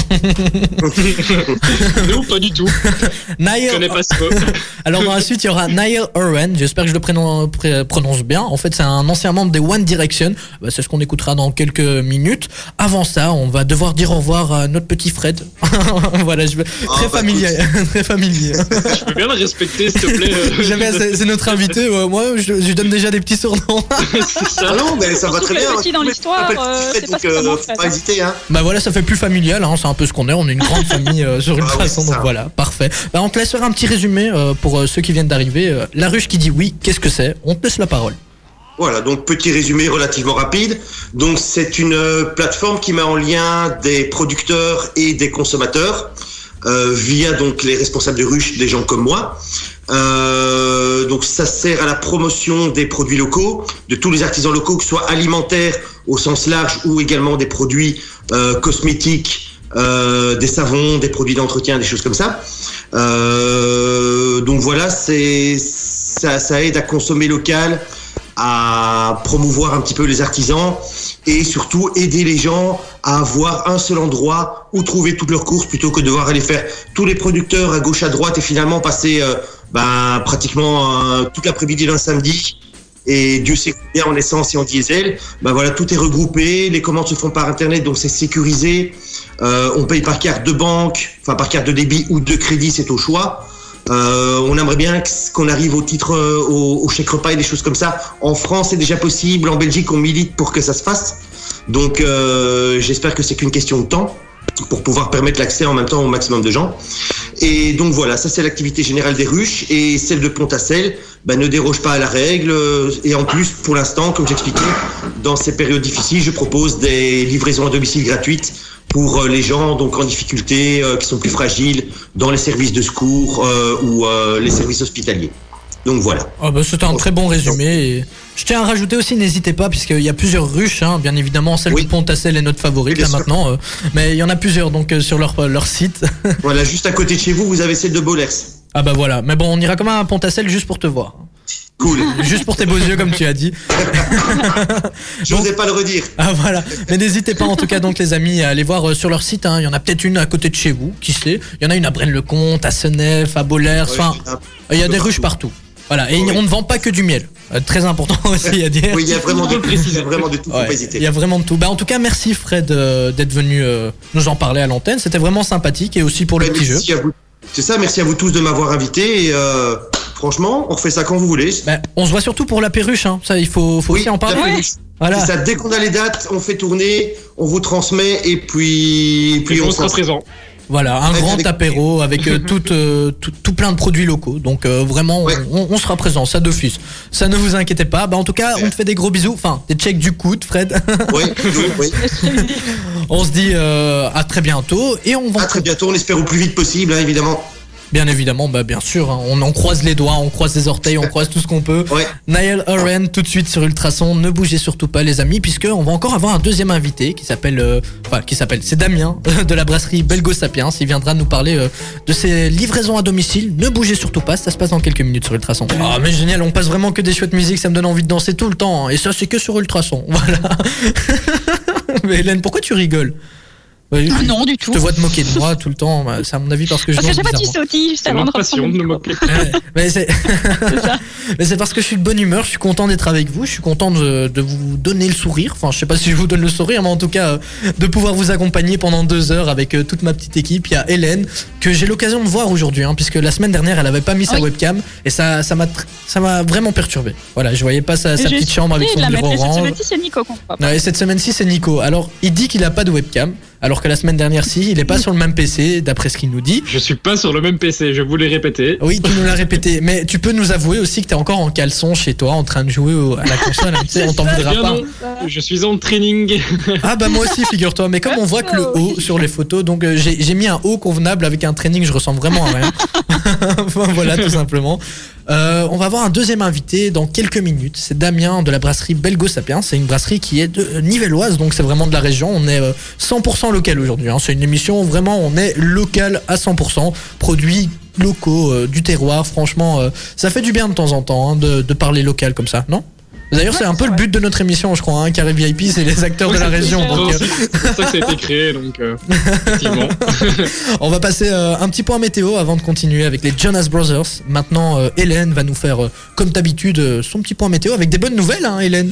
Nous, pas du tout. Je Nair- connais pas ce mot. Alors dans la suite, il y aura Niall Horan. J'espère que je le prénom- prononce bien. En fait, c'est un ancien membre des One Direction. Bah, c'est ce qu'on écoutera dans quelques minutes. Avant ça, on va devoir dire au revoir à notre petit Fred. voilà, je veux... très bah, familier, très familier. Je peux bien le respecter, s'il te plaît. Jamais, c'est notre invité. moi, je, je donne déjà des petits surnoms. c'est ça. Ah non, mais ça va très bien. petit dans Je l'histoire, euh, c'est pas euh, pas hésiter, hein. bah voilà, ça fait plus familial. Hein, c'est un peu ce qu'on est. On est une grande famille euh, sur une Ah donc voilà, parfait. Bah, on te laisse faire un petit résumé euh, pour euh, ceux qui viennent d'arriver. Euh, la ruche qui dit oui, qu'est-ce que c'est? On te laisse la parole. Voilà, donc petit résumé relativement rapide. Donc c'est une plateforme qui met en lien des producteurs et des consommateurs via donc les responsables de ruches, des gens comme moi. Donc ça sert à la promotion des produits locaux, de tous les artisans locaux, que ce soit alimentaires au sens large ou également des produits cosmétiques, euh, des savons, des produits d'entretien, des choses comme ça. Euh, donc voilà, c'est ça, ça aide à consommer local, à promouvoir un petit peu les artisans et surtout aider les gens à avoir un seul endroit où trouver toutes leurs courses plutôt que de devoir aller faire tous les producteurs à gauche à droite et finalement passer euh, ben, pratiquement euh, toute l'après-midi d'un samedi et Dieu sait combien en essence et en diesel, ben voilà, tout est regroupé, les commandes se font par internet, donc c'est sécurisé. Euh, on paye par carte de banque, enfin par carte de débit ou de crédit, c'est au choix. Euh, on aimerait bien qu'on arrive au titre, euh, au, chèque repas et des choses comme ça. En France, c'est déjà possible. En Belgique, on milite pour que ça se fasse. Donc, j'espère que c'est qu'une question de temps pour pouvoir permettre l'accès en même temps au maximum de gens. Et donc voilà, ça c'est l'activité générale des ruches et celle de Pontacelle ben, ne déroge pas à la règle. Et en plus, pour l'instant, comme j'expliquais, dans ces périodes difficiles, je propose des livraisons à domicile gratuites pour euh, les gens donc en difficulté, euh, qui sont plus fragiles, dans les services de secours euh, ou euh, les services hospitaliers. Donc voilà. Bah, C'était un très bon résumé. Et je tiens à rajouter aussi, n'hésitez pas, puisqu'il y a plusieurs ruches, hein, bien évidemment, celle Oui. de Pontacelle est notre favorite là sûr. maintenant, euh, mais il y en a plusieurs donc euh, sur leur, leur site. Voilà, juste à côté de chez vous, vous avez celle de Bollers. ah bah voilà, mais bon, on ira quand même à Pontacelle juste pour te voir. Cool. Juste pour tes beaux yeux, comme tu as dit. Je n'osais pas le redire. Ah voilà, mais n'hésitez pas en tout cas donc les amis à aller voir euh, sur leur site. hein. Il y en a peut-être une à côté de chez vous, qui sait. Il y en a une à Braine-le-Comte, à Senef, à Bollers. Enfin, Ouais, il y a des ruches partout. Voilà, et on ne vend pas que du miel. Euh, très important aussi à dire. Oui, il y a vraiment de tout. Il y a vraiment de tout. Ouais, il y a vraiment de tout. Bah, en tout cas, merci Fred euh, d'être venu euh, nous en parler à l'antenne. C'était vraiment sympathique et aussi pour le petit jeu. merci à vous. C'est ça, merci à vous tous de m'avoir invité. Et, euh, Franchement, on refait ça quand vous voulez. Bah, on se voit surtout pour la perruche, hein. ça il faut, faut Oui, aussi en parler. Voilà. Ça, dès qu'on a les dates, on fait tourner, on vous transmet et puis, puis Puis on on sera s'en présent. Voilà, un grand avec- apéro avec euh, tout, euh, tout, tout plein de produits locaux. Donc euh, vraiment, Ouais. on, on sera présent, ça d'office. Ça ne vous inquiétez pas. Bah, en tout cas, on te fait des gros bisous. Enfin, des checks du coude, Fred. Oui, oui, oui. on se dit à très bientôt et on va À très bientôt, on espère au plus vite possible, hein, évidemment. Bien évidemment, bah bien sûr, hein, on en croise les doigts, on croise les orteils, on croise tout ce qu'on peut. Ouais. Niall Oren tout de suite sur Ultrason. Ne bougez surtout pas les amis puisque on va encore avoir un deuxième invité qui s'appelle euh, enfin qui s'appelle c'est Damien de la brasserie Belgo Sapiens. Il viendra nous parler euh, de ses livraisons à domicile. Ne bougez surtout pas, ça se passe dans quelques minutes sur Ultrason. Ah mais génial, on passe vraiment que des chouettes musiques, ça me donne envie de danser tout le temps hein. et ça c'est que sur Ultrason. Voilà. mais Hélène, pourquoi tu rigoles? Ouais, Ah non, du Je tout. te vois te moquer de moi tout le temps, bah, c'est à mon avis parce que je Parce que tu bizarrement. sautilles juste C'est avant de passion de micro. moquer. Ouais, mais c'est parce que je suis de bonne humeur, je suis content d'être avec vous, je suis content de, de vous donner le sourire. Enfin, je sais pas si je vous donne le sourire, mais en tout cas, euh, de pouvoir vous accompagner pendant deux heures avec euh, toute ma petite équipe. Il y a Hélène, que j'ai l'occasion de voir aujourd'hui, hein, puisque la semaine dernière, elle avait pas mis sa Oui. webcam et ça ça m'a tr- ça m'a vraiment perturbé. Voilà, je voyais pas sa, sa Je petite chambre avec son bureau. Et cette orange. semaine-ci, c'est Nico qu'on voit. Ouais, cette semaine-ci, c'est Nico. Alors, il dit qu'il a pas de webcam, alors que la semaine dernière, si, il est pas sur le même PC, d'après ce qu'il nous dit. Je suis pas sur le même PC, je vous l'ai répété. Oui, tu nous l'as répété, mais tu peux nous avouer aussi que t'es encore en caleçon chez toi, en train de jouer au- à la console. hein, tu on t'en voudra pas. non, je suis en training. Ah bah moi aussi, figure-toi. Mais comme on voit que le haut sur les photos, donc euh, j'ai mis un haut convenable avec un training, je ressemble vraiment à rien. Enfin, voilà, tout simplement. Euh, on va avoir un deuxième invité dans quelques minutes. C'est Damien de la brasserie Belgo Sapiens. C'est une brasserie qui est de euh, Nivelloise, donc c'est vraiment de la région. On est euh, 100% local aujourd'hui. hein. C'est une émission vraiment, on est local à 100%. Produits locaux, euh, du terroir. Franchement, euh, ça fait du bien de temps en temps hein, de parler local comme ça, non? D'ailleurs, c'est un peu le but de notre émission, je crois. Hein. Carré VIP, c'est les acteurs de la région. donc, euh, C'est pour ça que ça a été créé, donc euh, effectivement. On va passer euh, un petit point météo avant de continuer avec les Jonas Brothers. Maintenant, euh, Hélène va nous faire, euh, comme d'habitude, euh, son petit point météo avec des bonnes nouvelles, hein, Hélène.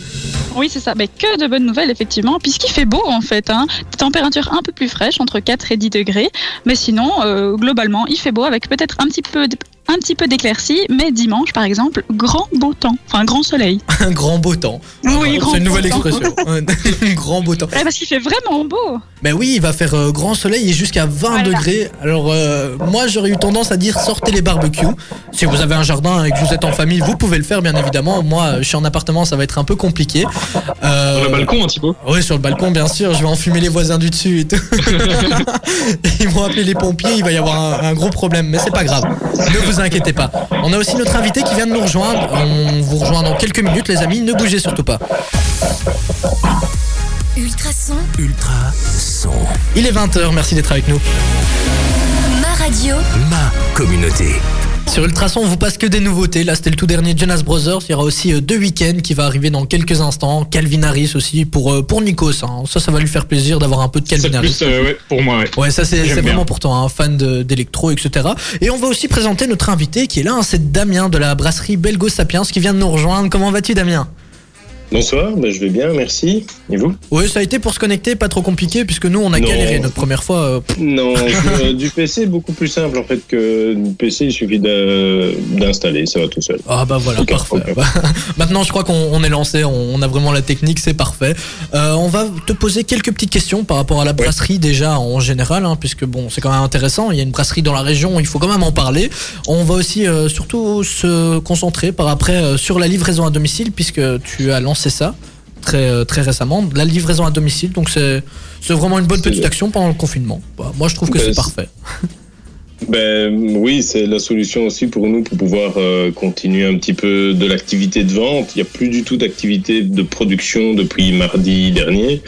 Oui, c'est ça. Mais que de bonnes nouvelles, effectivement, puisqu'il fait beau, en fait. Hein. Température un peu plus fraîche, entre 4 et 10 degrés. Mais sinon, euh, globalement, il fait beau avec peut-être un petit peu un petit peu d'éclaircie, mais dimanche, par exemple, grand beau temps, enfin grand soleil. Un grand beau temps. Oui, grand C'est une nouvelle expression. Un grand beau temps. Ouais, parce qu'il fait vraiment beau. Ben oui, il va faire euh, grand soleil et jusqu'à 20 Voilà. degrés. Alors euh, moi j'aurais eu tendance à dire sortez les barbecues. Si vous avez un jardin et que vous êtes en famille, vous pouvez le faire bien évidemment. Moi euh, je suis en appartement, ça va être un peu compliqué. Euh, Sur le balcon, hein, Thibaut. Oui, sur le balcon, bien sûr. Je vais enfumer les voisins du dessus et tout. Ils vont appeler les pompiers. Il va y avoir un, un gros problème, mais c'est pas grave. Ne vous inquiétez pas. On a aussi notre invité qui vient de nous rejoindre. On vous rejoint dans quelques minutes, les amis. Ne bougez surtout pas. Ultrason, Ultra son. Il est 20h. Merci d'être avec nous. ma radio, Ma communauté. Sur Ultrason, on vous passe que des nouveautés. Là, c'était le tout dernier Jonas Brothers. Il y aura aussi euh, deux week-ends qui va arriver dans quelques instants. Calvin Harris aussi pour euh, pour Nikos. hein. Ça, ça va lui faire plaisir d'avoir un peu de Calvin Harris. plus, euh, ouais, pour moi, ouais. Ouais, ça c'est vraiment pour toi, un fan de- d'électro, etc. Et on va aussi présenter notre invité qui est là, hein, c'est Damien de la brasserie Belgo Sapiens qui vient de nous rejoindre. Comment vas-tu, Damien? Bonsoir, ben, je vais bien, merci. Et vous? Oui, ça a été pour se connecter, pas trop compliqué, puisque nous on a Non. galéré notre première fois. euh, Non, du PC, beaucoup plus simple en fait que du PC, il suffit d'installer, ça va tout seul. Ah bah voilà, parfait. Maintenant, je crois qu'on on est lancé, on, on a vraiment la technique, c'est parfait. Euh, on va te poser quelques petites questions par rapport à la brasserie déjà en général, hein, puisque bon, c'est quand même intéressant. Il y a une brasserie dans la région, il faut quand même en parler. On va aussi euh, surtout se concentrer par après sur la livraison à domicile, puisque tu as lancé ça très euh, très récemment, la livraison à domicile. Donc c'est c'est vraiment une bonne C'est petite bien. action pendant le confinement. Bah, moi, je trouve que Ben, c'est c'est- parfait. Ben oui, c'est la solution aussi pour nous pour pouvoir euh, continuer un petit peu de l'activité de vente. Il n'y a plus du tout d'activité de production depuis mardi dernier,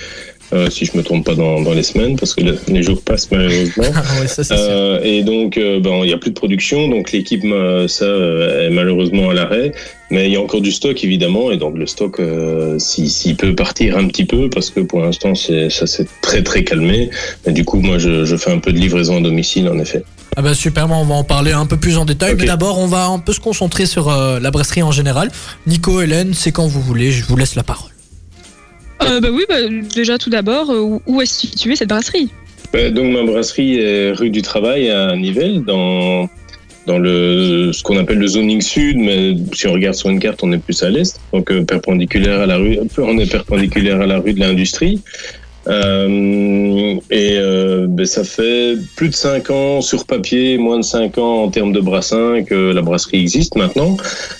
euh, si je me trompe pas dans, dans les semaines, parce que le- les jours passent malheureusement. Ah ouais, ça. Euh, et donc, euh, ben, il n'y a plus de production, donc l'équipe, euh, ça, euh, est malheureusement à l'arrêt. Mais il y a encore du stock, évidemment, et donc le stock, euh, s'il s'il peut partir un petit peu, parce que pour l'instant, ça s'est très très calmé. Et du coup, moi, je, je fais un peu de livraison à domicile, en effet. Ah bah super, on va en parler un peu plus en détail, mais d'abord on va un peu se concentrer sur euh, la brasserie en général. Nico, Hélène, c'est quand vous voulez, je vous laisse la parole. Euh, bah oui, bah, déjà tout d'abord, euh, où- est située cette brasserie Ben, donc, ma brasserie est rue du Travail à Nivelles, dans, dans le ce qu'on appelle le zoning sud, mais si on regarde sur une carte, on est plus à l'est, donc euh, perpendiculaire à la rue, on est perpendiculaire à la rue de l'industrie. Euh, et euh, ben, ça fait plus de 5 ans sur papier, moins de 5 ans en termes de brassin que la brasserie existe maintenant.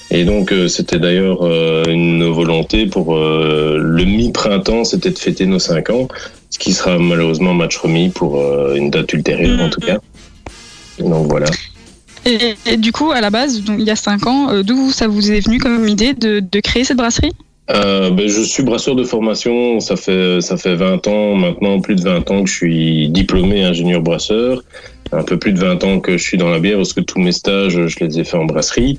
Et donc euh, c'était d'ailleurs euh, une volonté pour euh, le mi-printemps, c'était de fêter nos 5 ans, ce qui sera malheureusement match remis pour euh, une date ultérieure en tout cas. Donc voilà. Et, et du coup, à la base, donc, il y a 5 ans, euh, d'où ça vous est venu comme idée de, de créer cette brasserie? Euh, ben, je suis brasseur de formation, ça fait ça fait 20 ans maintenant, plus de 20 ans que je suis diplômé ingénieur brasseur, un peu plus de 20 ans que je suis dans la bière parce que tous mes stages je les ai faits en brasserie.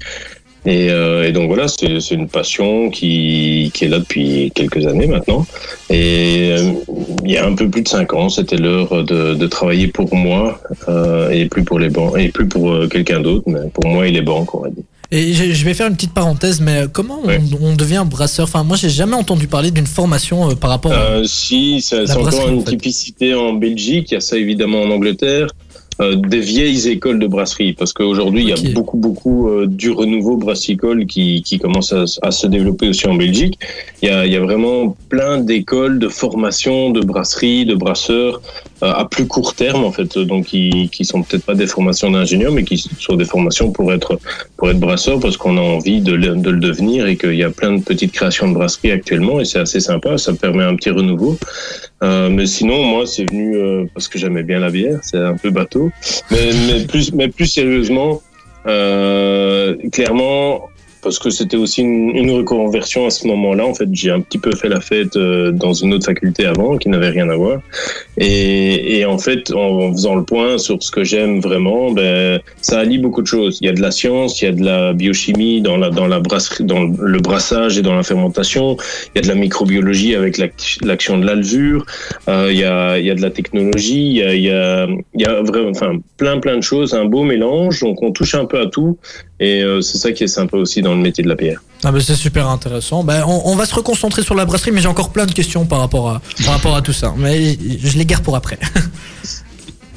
Et, euh, et donc voilà, c'est une passion qui, qui est là depuis quelques années maintenant. Et euh, il y a un peu plus de cinq ans, c'était l'heure de, de travailler pour moi euh, et plus pour les banques et plus pour euh, quelqu'un d'autre, mais pour moi et les banques, on va dire. Et je vais faire une petite parenthèse, mais comment on, Ouais. on devient brasseur? Enfin, moi, j'ai jamais entendu parler d'une formation euh, par rapport. à... Euh, si, c'est encore une en fait. typicité en Belgique, il y a ça évidemment en Angleterre. Euh, des vieilles écoles de brasserie parce qu'aujourd'hui il y a beaucoup beaucoup euh, du renouveau brassicole qui, qui commence à, à se développer aussi en Belgique. Il y a, il y a vraiment plein d'écoles de formation de brasserie, de brasseurs à plus court terme en fait, donc qui, qui sont peut-être pas des formations d'ingénieurs mais qui sont des formations pour être pour être brasseur parce qu'on a envie de le, de le devenir et qu'il y a plein de petites créations de brasserie actuellement et c'est assez sympa, ça permet un petit renouveau. Euh, mais sinon, moi, c'est venu euh, parce que j'aimais bien la bière, c'est un peu bateau. Mais, mais plus, mais plus sérieusement, euh, clairement, parce que c'était aussi une, une reconversion à ce moment-là. En fait, j'ai un petit peu fait la fête euh, dans une autre faculté avant, qui n'avait rien à voir. Et, et en fait, en faisant le point sur ce que j'aime vraiment, ben, ça allie beaucoup de choses. Il y a de la science, il y a de la biochimie dans la dans la brasserie, dans le brassage et dans la fermentation. Il y a de la microbiologie avec l'ac- l'action de la. Euh, il y a il y a de la technologie. Il y a il y a, il y a vraiment, enfin, plein plein de choses. Un beau mélange. Donc on touche un peu à tout. Et euh, c'est ça qui est sympa aussi dans le métier de la bière. Ah bah c'est super intéressant. Bah, on, on va se reconcentrer sur la brasserie, mais j'ai encore plein de questions par rapport à, par rapport à tout ça. Mais je les garde pour après.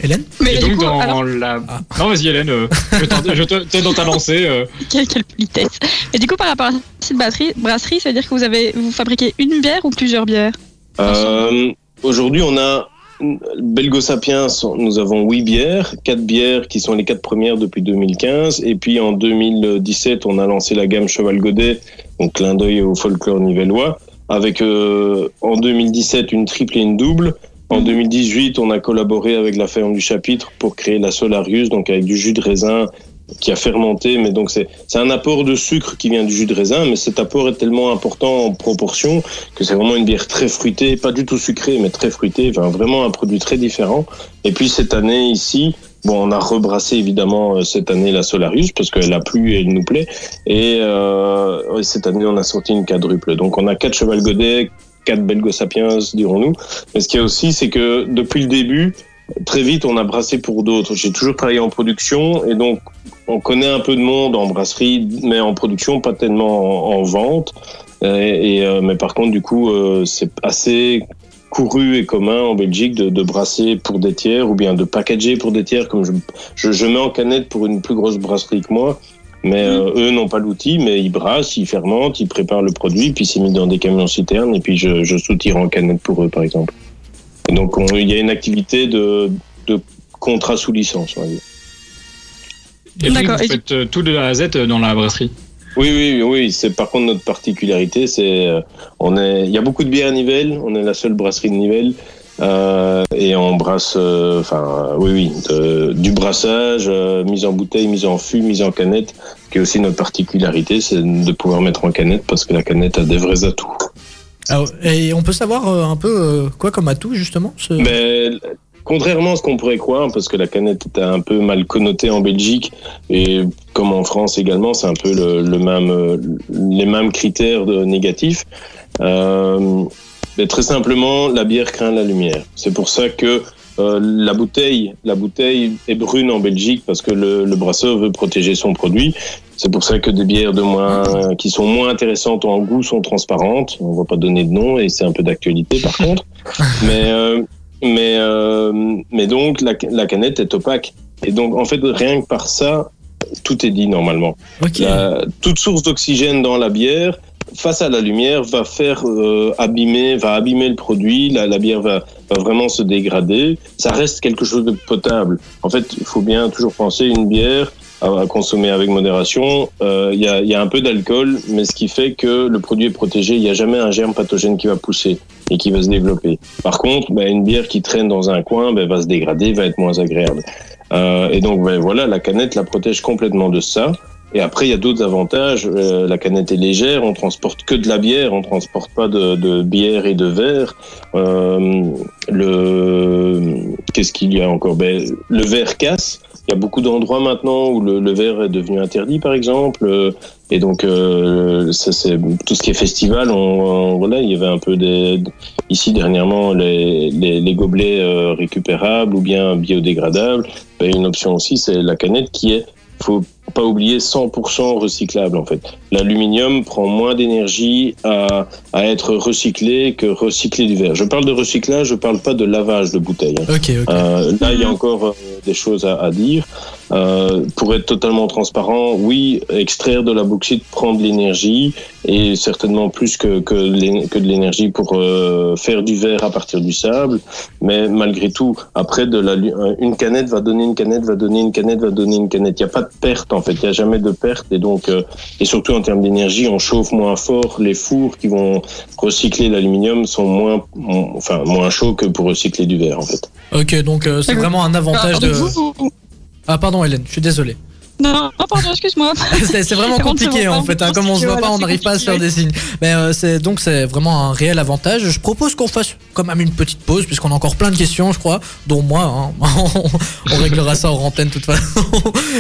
Hélène? Mais Et du donc coup, dans alors, la... Ah. Non, vas-y Hélène, euh, je t'es dans ta lancée. euh. quelle, quelle politesse. Et du coup, par rapport à cette brasserie, brasserie ça veut dire que vous avez vous fabriquez une bière ou plusieurs bières? Euh, Aujourd'hui, on a Belgo Sapiens, nous avons huit bières, quatre bières qui sont les quatre premières depuis 2015. Et puis en 2017, on a lancé la gamme Cheval Godet, donc clin d'œil au folklore nivellois, avec euh, en 2017 une triple et une double. En 2018, on a collaboré avec la ferme du chapitre pour créer la Solarius, donc avec du jus de raisin qui a fermenté, mais donc c'est c'est un apport de sucre qui vient du jus de raisin, mais cet apport est tellement important en proportion que c'est vraiment une bière très fruitée, pas du tout sucrée, mais très fruitée, enfin, vraiment un produit très différent. Et puis cette année ici, bon, on a rebrassé évidemment euh, cette année la Solarius parce qu'elle a plu et elle nous plaît. Et euh, cette année, on a sorti une quadruple. Donc on a quatre Cheval Godet, quatre Belgo Sapiens, dirons-nous. Mais ce qu'il y a aussi, c'est que depuis le début, très vite, on a brassé pour d'autres. J'ai toujours travaillé en production et donc on connaît un peu de monde en brasserie, mais en production, pas tellement en, en vente. Euh, Et, euh, mais par contre, du coup, euh, c'est assez couru et commun en Belgique de, de brasser pour des tiers ou bien de packager pour des tiers. Comme je, je, je mets en canette pour une plus grosse brasserie que moi. Mais euh, eux n'ont pas l'outil, mais ils brassent, ils fermentent, ils préparent le produit, puis c'est mis dans des camions citernes, et puis je, je soutire en canette pour eux, par exemple. Donc on- il y a une activité de, de contrat sous licence, on va dire. Et D'accord, vous faites euh, tout de A à Z dans la brasserie. Oui, oui, oui. C'est par contre notre particularité, c'est euh, on est. Il y a beaucoup de bières à Nivelles. On est la seule brasserie de Nivelles. Euh, et on brasse, euh, enfin, euh, oui, oui, de- du brassage, euh, mise en bouteille, mise en fût, mise en canette, qui est aussi notre particularité, c'est de pouvoir mettre en canette parce que la canette a des vrais atouts. Alors, Et on peut savoir euh, un peu euh, quoi comme atout justement Mais contrairement à ce qu'on pourrait croire, parce que la canette était un peu mal connotée en Belgique et comme en France également, c'est un peu le, même, euh, les mêmes critères négatifs. Mais très simplement, la bière craint la lumière. C'est pour ça que euh, la bouteille, la bouteille est brune en Belgique parce que le, le brasseur veut protéger son produit. C'est pour ça que des bières de moins, qui sont moins intéressantes en goût sont transparentes. On va pas donner de nom et c'est un peu d'actualité par contre. Mais euh, mais euh, mais donc la, la canette est opaque et donc en fait rien que par ça tout est dit normalement. La- toute source d'oxygène dans la bière, face à la lumière, va faire euh, abîmer, va abîmer le produit. La, la bière va, va vraiment se dégrader. Ça reste quelque chose de potable. En fait, il faut bien toujours penser une bière à, consommer avec modération. Euh, Il y, a, y a un peu d'alcool, mais ce qui fait que le produit est protégé. Il n'y a jamais un germe pathogène qui va pousser et qui va se développer. Par contre, ben, une bière qui traîne dans un coin ben, va se dégrader, va être moins agréable. Euh, et donc ben, voilà, la canette la protège complètement de ça. Et après, il y a d'autres avantages. Euh, la canette est légère, on transporte que de la bière, on transporte pas de, de bière et de verre. Euh, le qu'est-ce qu'il y a encore? Ben, Le verre casse. Il y a beaucoup d'endroits maintenant où le, le verre est devenu interdit, par exemple. Et donc, euh, ça c'est tout ce qui est festival. On, on- voilà, il y avait un peu des ici dernièrement les, les, les gobelets euh, récupérables ou bien biodégradables. Ben, une option aussi, c'est la canette qui est faut pas oublier 100% recyclable en fait. L'aluminium prend moins d'énergie à, à être recyclé que recycler du verre. Je parle de recyclage, je parle pas de lavage de bouteilles. hein. Ok, ok. Euh, là, il y a encore euh, des choses à, à dire. Euh, pour être totalement transparent, oui, extraire de la bauxite prend de l'énergie et certainement plus que, que, de l'énergie pour euh, faire du verre à partir du sable. Mais malgré tout, après, de la, lu- une canette va donner une canette, va donner une canette, va donner une canette. Il n'y a pas de perte en fait, il n'y a jamais de perte. Et donc, euh, et surtout en termes d'énergie, on chauffe moins fort. Les fours qui vont recycler l'aluminium sont moins, enfin, moins chauds que pour recycler du verre en fait. Ok, donc euh, c'est D'accord. vraiment un avantage de. Vous- vous- Ah, pardon, Hélène, je suis désolé. Non, pardon, excuse-moi. c'est vraiment compliqué en fait. hein, comme on se voit pas, on n'arrive pas à se faire des signes. Mais euh, c'est donc c'est vraiment un réel avantage. Je propose qu'on fasse quand même une petite pause puisqu'on a encore plein de questions, je crois, dont moi. hein. on réglera ça en antenne de toute façon.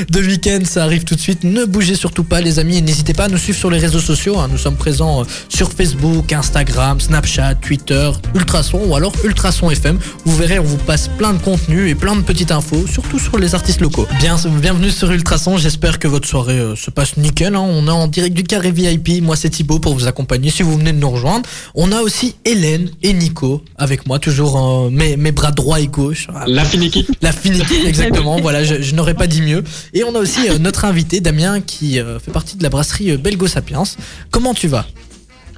de week-end, ça arrive tout de suite. Ne bougez surtout pas, les amis, et n'hésitez pas à nous suivre sur les réseaux sociaux. hein. Nous sommes présents euh, sur Facebook, Instagram, Snapchat, Twitter, Ultrason ou alors Ultrason FM. Vous verrez, on vous passe plein de contenu et plein de petites infos, surtout sur les artistes locaux. Bien, bienvenue sur Ultrason. J'espère que votre soirée euh, se passe nickel. hein. On est en direct du carré VIP. Moi, c'est Thibaut pour vous accompagner si vous venez de nous rejoindre. On a aussi Hélène et Nico avec moi, toujours euh, mes, mes bras droit et gauche. La fine équipe. La fine équipe, exactement. voilà, je, je n'aurais pas dit mieux. Et on a aussi euh, notre invité Damien qui fait partie de la brasserie Belgo Sapiens. Comment tu vas?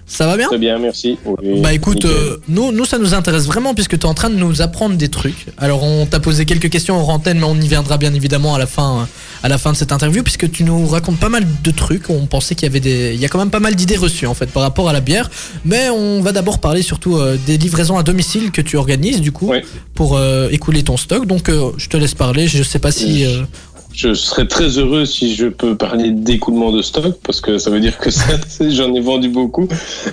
Ça va bien Très bien, merci. Oui, bah écoute, euh, nous, nous ça nous intéresse vraiment puisque tu es en train de nous apprendre des trucs. Alors on t'a posé quelques questions en antenne mais on y viendra bien évidemment à la fin, à la fin de cette interview puisque tu nous racontes pas mal de trucs. On pensait qu'il y avait des, il y a quand même pas mal d'idées reçues en fait par rapport à la bière. Mais on va d'abord parler surtout euh, des livraisons à domicile que tu organises du coup Oui. pour euh, écouler ton stock. Donc je te laisse parler. Je sais pas si. Je serais très heureux si je peux parler d'écoulement de stock parce que ça veut dire que j'en ai vendu beaucoup.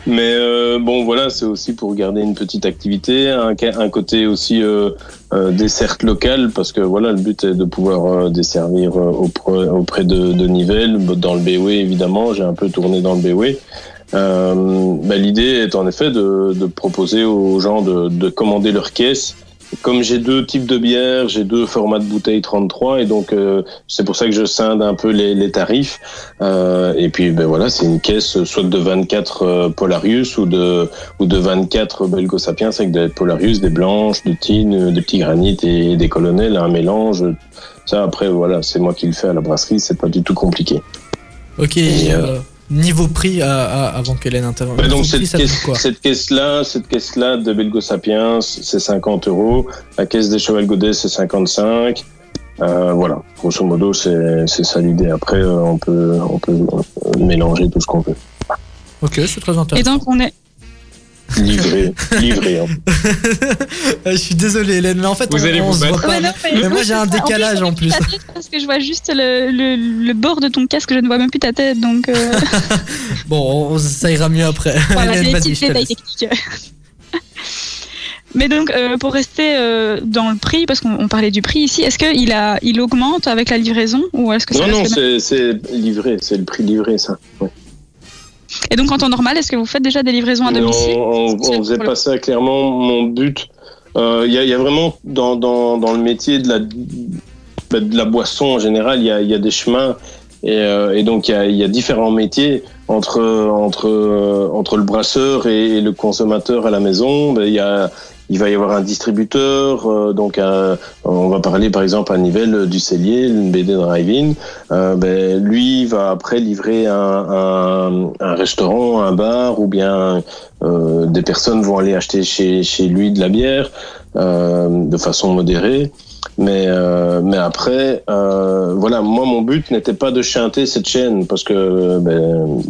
Mais euh, bon, voilà, c'est aussi pour garder une petite activité, un, côté aussi euh, euh, desserte locale parce que voilà, le but est de pouvoir euh, desservir euh, auprès, auprès de, de Nivelles, dans le BOE évidemment. J'ai un peu tourné dans le BOE. Euh, bah, L'idée est en effet de, de proposer aux gens de, de commander leur caisse. Comme j'ai deux types de bières, j'ai deux formats de bouteilles 33 et donc euh, c'est pour ça que je scinde un peu les, les tarifs. Euh, et puis ben voilà, c'est une caisse soit de 24 euh, Polarius ou de ou de 24 Belgo Sapiens avec des Polarius, des blanches, des tines, des petits granites et des colonels, un mélange. Ça après voilà, c'est moi qui le fais à la brasserie, c'est pas du tout compliqué. Ok. Et, niveau prix à- à- avant qu'Hélène intervienne. Bah, donc prix, cette caisse, quoi? cette caisse-là, cette caisse-là de Belgo Sapiens, c'est 50 euros. La caisse des Cheval Godet, c'est 55. Euh, voilà, grosso modo, c'est ça l'idée. Après, euh, on peut on peut euh, mélanger tout ce qu'on veut. Ok, c'est très Et intéressant. donc, on est. Livrer, livrer. hein. Je suis désolé Hélène, mais en fait Vous on, allez on vous se voit battre. pas. Ouais, non, mais moi, j'ai un décalage, en plus. j'avais plus ta tête Parce que je vois juste le, le, le bord de ton casque, je ne vois même plus ta tête. Donc, euh, Bon, on- ça ira mieux après. voilà, Hélène, détails laisse. techniques. Mais donc, euh, pour rester euh, dans le prix, parce qu'on on parlait du prix ici, est-ce qu'il a, il augmente avec la livraison ou est-ce que Non, non, c'est c'est livré, c'est le prix livré, ça. Ouais. Et donc, en temps normal, est-ce que vous faites déjà des livraisons à domicile on, on faisait pas ça clairement. Mon but, euh, il y, a, il y a vraiment dans, dans, dans le métier de la, bah, de la boisson en général, il y a, y a des chemins et, euh, et donc il y a, y a différents métiers entre entre euh, entre le brasseur et, et le consommateur à la maison. Ben, il y a il va y avoir un distributeur, euh, donc un- on va parler par exemple à Nivelles du Cellier, une BD Drive-In. Euh, ben, lui va après livrer un, un, un restaurant, un bar, ou bien euh, des personnes vont aller acheter chez, chez lui de la bière euh, de façon modérée. Mais, euh, mais après, euh, voilà, moi mon but n'était pas de chanter cette chaîne parce que ben,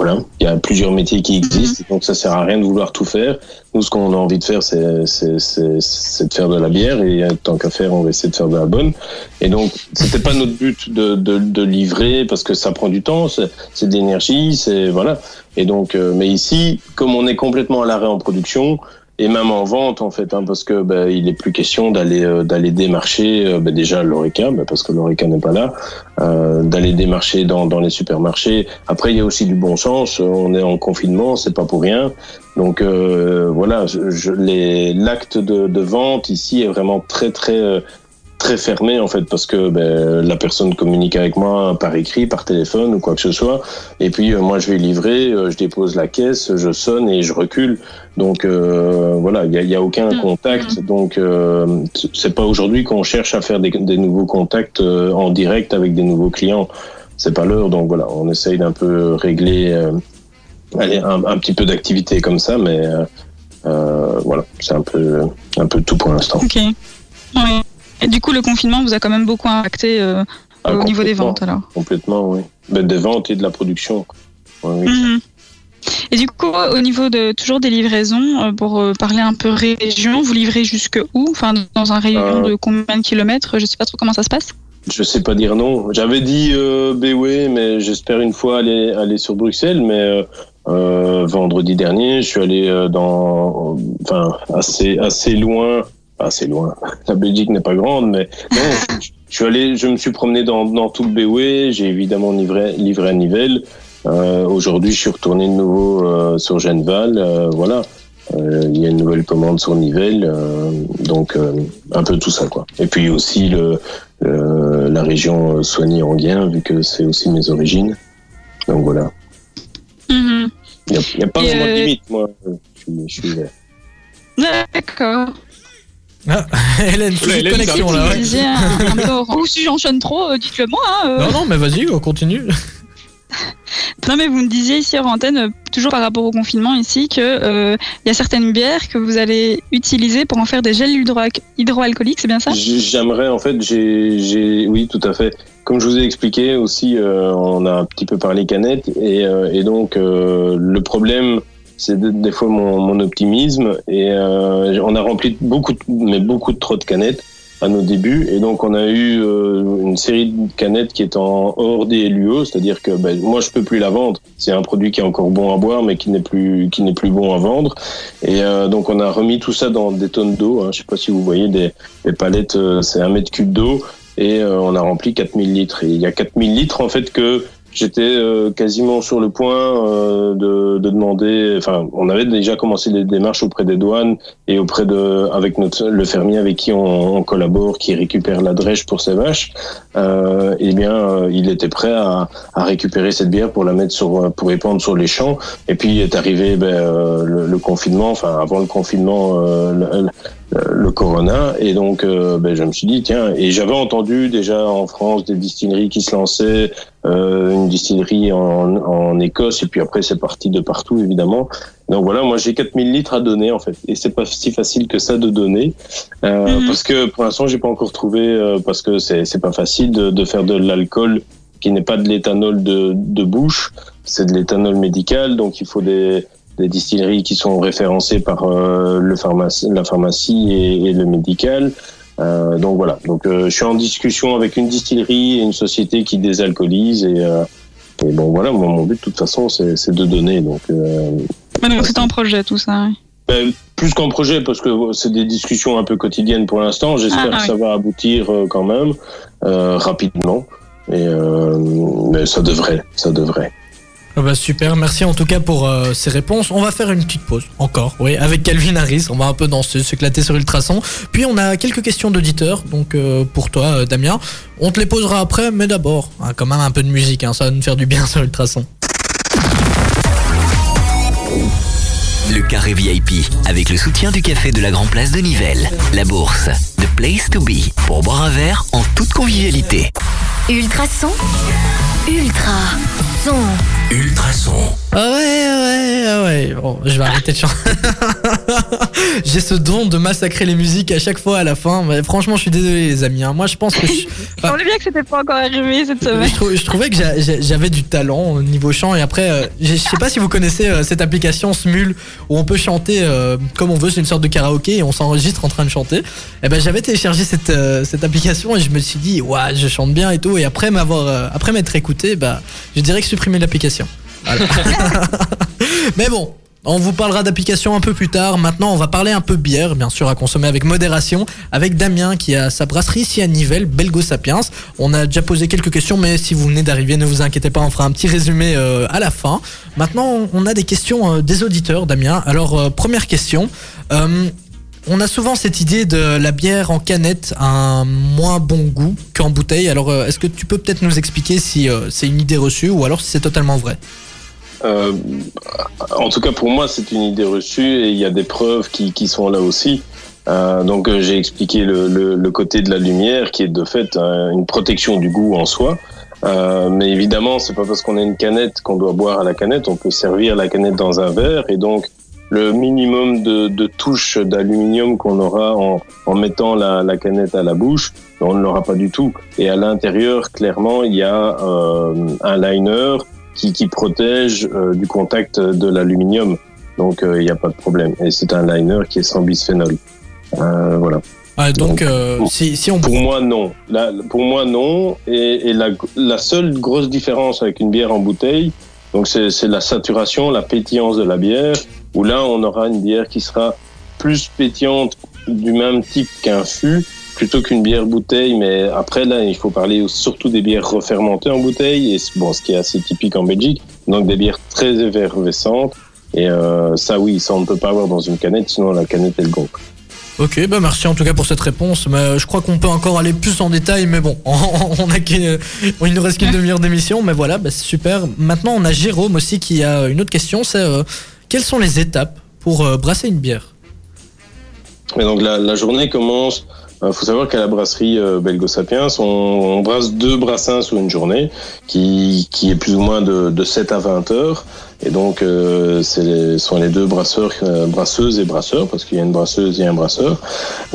voilà, il y a plusieurs métiers qui existent, donc ça sert à rien de vouloir tout faire. Nous, ce qu'on a envie de faire, c'est de faire de la bière et euh, tant qu'à faire, on va essayer de faire de la bonne. Et donc, c'était pas notre but de, de, de livrer parce que ça prend du temps, c'est c'est de l'énergie, c'est voilà. Et donc, euh, mais ici, comme on est complètement à l'arrêt en production et même en vente en fait, hein, parce que ben, il est plus question d'aller euh, d'aller démarcher euh, ben, déjà l'Oreca, ben, parce que l'Oreca n'est pas là, euh, d'aller démarcher dans, dans les supermarchés. Après, il y a aussi du bon sens. On est en confinement, c'est pas pour rien. Donc euh, voilà, je, je- les- l'acte de, de vente ici est vraiment très très euh, très fermé en fait parce que ben, la personne communique avec moi par écrit, par téléphone ou quoi que ce soit. Et puis euh, moi je vais livrer, euh, je dépose la caisse, je sonne et je recule. Donc euh, voilà, il y a, y a aucun contact. Donc euh, c'est pas aujourd'hui qu'on cherche à faire des, des nouveaux contacts euh, en direct avec des nouveaux clients. C'est pas l'heure. Donc voilà, on essaye d'un peu régler. euh, allez, un, un petit peu d'activité comme ça, mais voilà, c'est un peu, un peu tout pour l'instant. Ok. Ouais. Et du coup, le confinement vous a quand même beaucoup impacté euh, Ah, au niveau des ventes alors. Complètement, oui. Ben, des ventes et de la production. Oui. Mhm. Et du coup, au niveau de toujours des livraisons, euh, pour euh, parler un peu région, vous livrez jusque où? Enfin, dans un rayon de combien de kilomètres? Je sais pas trop comment ça se passe. Je sais pas dire non. J'avais dit euh, Béoué, mais j'espère une fois aller, aller sur Bruxelles. Mais euh, vendredi dernier, je suis allé dans, enfin, assez, assez loin. Assez loin. La Belgique n'est pas grande, mais non, je- je suis allé, je me suis promené dans, dans tout le Béoué. J'ai évidemment livré, livré à Nivelles. Euh, Aujourd'hui, je suis retourné de nouveau euh, sur Genneval. Euh, voilà. Il y a une nouvelle commande sur Nivelles, donc un peu tout ça quoi. Et puis aussi le, la région Soigny-Anguien, vu que c'est aussi mes origines. Donc voilà. Mhm. Il n'y a, pas Et, vraiment de limite, moi. Je suis, je suis. D'accord. Ah, Hélène, de Hélène, connexion là. Ouais. disiez un, un peu orange. Ou si j'enchaîne trop, euh, dites-le moi. hein, euh. Non, non, mais vas-y, on continue. Non, mais vous me disiez ici hors antenne, euh, toujours par rapport au confinement ici, que euh, il y a certaines bières que vous allez utiliser pour en faire des gels hydro- hydroalcooliques, c'est bien ça? J'aimerais, en fait, j'ai, j'ai, oui, tout à fait. Comme je vous ai expliqué aussi, euh, on a un petit peu parlé canettes et, euh, et donc euh, le problème, c'est de- des fois mon, mon optimisme et euh, on a rempli beaucoup, mais beaucoup de trop de canettes à nos débuts et donc on a eu euh, une série de canettes qui est en hors des LUO, c'est-à-dire que ben, moi je peux plus la vendre. C'est un produit qui est encore bon à boire mais qui n'est plus qui n'est plus bon à vendre et euh, donc on a remis tout ça dans des tonnes d'eau. Hein. Je sais pas si vous voyez des, des palettes, euh, c'est un mètre cube d'eau et euh, on a rempli 4000 litres. Et il y a 4000 litres en fait que j'étais euh, quasiment sur le point euh, de, de demander. Enfin, on avait déjà commencé les démarches auprès des douanes et auprès de avec notre le fermier avec qui on, on collabore, qui récupère la drèche pour ses vaches. Euh, eh bien, euh, il était prêt à, à récupérer cette bière pour la mettre sur pour répandre sur les champs. Et puis est arrivé ben, euh, le, le confinement. Enfin, avant le confinement, euh, le, le- corona et donc euh, ben, je me suis dit tiens et j'avais entendu déjà en France des distilleries qui se lançaient euh, une distillerie en, en Écosse et puis après c'est parti de partout évidemment donc voilà moi j'ai 4000 litres à donner en fait et c'est pas si facile que ça de donner euh, Mhm. parce que pour l'instant j'ai pas encore trouvé euh, parce que c'est c'est pas facile de, de faire de l'alcool qui n'est pas de l'éthanol de, de bouche c'est de l'éthanol médical donc il faut des des distilleries qui sont référencées par euh, le pharmacie, la pharmacie et, et le médical. Euh, donc voilà. Donc euh, je suis en discussion avec une distillerie et une société qui désalcoolise et, euh, et bon voilà. Moi, mon but de toute façon c'est de donner. Donc euh, donc c'est un projet tout ça. ouais. ben, plus qu'en projet parce que c'est des discussions un peu quotidiennes pour l'instant. J'espère Ah, ah que ça va aboutir euh, quand même euh, rapidement. Et euh, mais ça devrait, ça devrait. Ah bah super, merci en tout cas pour euh, ces réponses. On va faire une petite pause, encore, oui, avec Calvin Harris. On va un peu danser, s'éclater sur Ultrason. Puis on a quelques questions d'auditeurs, donc euh, pour toi, euh, Damien. On te les posera après, mais d'abord, hein, quand même un peu de musique, hein, ça va nous faire du bien sur Ultrason. Le carré VIP, avec le soutien du café de la Grand Place de Nivelles. La bourse, The Place to Be, pour boire un verre en toute convivialité. Ultra son. Ultra son. Ultrason. Ah ouais, ouais, ah ouais. Bon, je vais arrêter de chanter. J'ai ce don de massacrer les musiques à chaque fois à la fin. Mais franchement, je suis désolé, les amis. hein. Moi, je pense que je, Je semblait bien que c'était pas encore arrivé cette semaine. je, trou- je trouvais que j'a- j'a- j'avais du talent au niveau chant. Et après, euh, je sais pas si vous connaissez euh, cette application Smule où on peut chanter euh, comme on veut. C'est une sorte de karaoké et on s'enregistre en train de chanter. Et ben, j'avais téléchargé cette, cette application et je me suis dit, ouais, je chante bien et tout. Et après m'avoir, après m'être écouté, bah, je dirais que supprimer l'application. Mais bon. On vous parlera d'applications un peu plus tard. Maintenant, on va parler un peu bière, bien sûr, à consommer avec modération, avec Damien qui a sa brasserie ici à Nivelles, Belgo Sapiens. On a déjà posé quelques questions, mais si vous venez d'arriver, ne vous inquiétez pas, on fera un petit résumé euh, à la fin. Maintenant, on a des questions euh, des auditeurs, Damien. Alors, euh, première question. On a souvent cette idée de la bière en canette a un moins bon goût qu'en bouteille. Alors, est-ce que tu peux peut-être nous expliquer si c'est une idée reçue ou alors si c'est totalement vrai? Euh, en tout cas, pour moi, c'est une idée reçue et il y a des preuves qui, qui sont là aussi. Euh, donc, euh, j'ai expliqué le, le, le côté de la lumière qui est de fait euh, une protection du goût en soi. Euh, mais évidemment, c'est pas parce qu'on a une canette qu'on doit boire à la canette. On peut servir la canette dans un verre et donc le minimum de, de touches d'aluminium qu'on aura en, en mettant la, la canette à la bouche, on ne l'aura pas du tout. Et à l'intérieur, clairement, il y a euh, un liner qui, qui protège euh, du contact de l'aluminium. Donc euh, il n'y a pas de problème. Et c'est un liner qui est sans bisphénol. Euh, voilà. Ah, donc, Donc, euh, si, si on Pour moi, non. La- pour moi, non. Et, et la, la seule grosse différence avec une bière en bouteille, donc c'est c'est la saturation, la pétillance de la bière, où là, on aura une bière qui sera plus pétillante du même type qu'un fût, plutôt qu'une bière bouteille. Mais après, là, il faut parler surtout des bières refermentées en bouteille, et bon, ce qui est assez typique en Belgique. Donc des bières très effervescentes. Et euh, ça, oui, ça, on ne peut pas avoir dans une canette, sinon la canette, elle gonfle. Ok, bah merci en tout cas pour cette réponse. Mais euh, je crois qu'on peut encore aller plus en détail, mais bon, on a qu'une- il nous reste qu'une demi-heure d'émission, mais voilà, bah, c'est super. Maintenant, on a Jérôme aussi qui a une autre question, c'est euh, quelles sont les étapes pour euh, brasser une bière? Et donc la, la journée commence. Il faut savoir qu'à la brasserie euh, Belgo Sapiens, on, on brasse deux brassins sur une journée, qui, qui est plus ou moins de, de 7 à 20 heures. Et donc, euh, les, sont les deux brasseurs, euh, brasseuses et brasseurs, parce qu'il y a une brasseuse et un brasseur,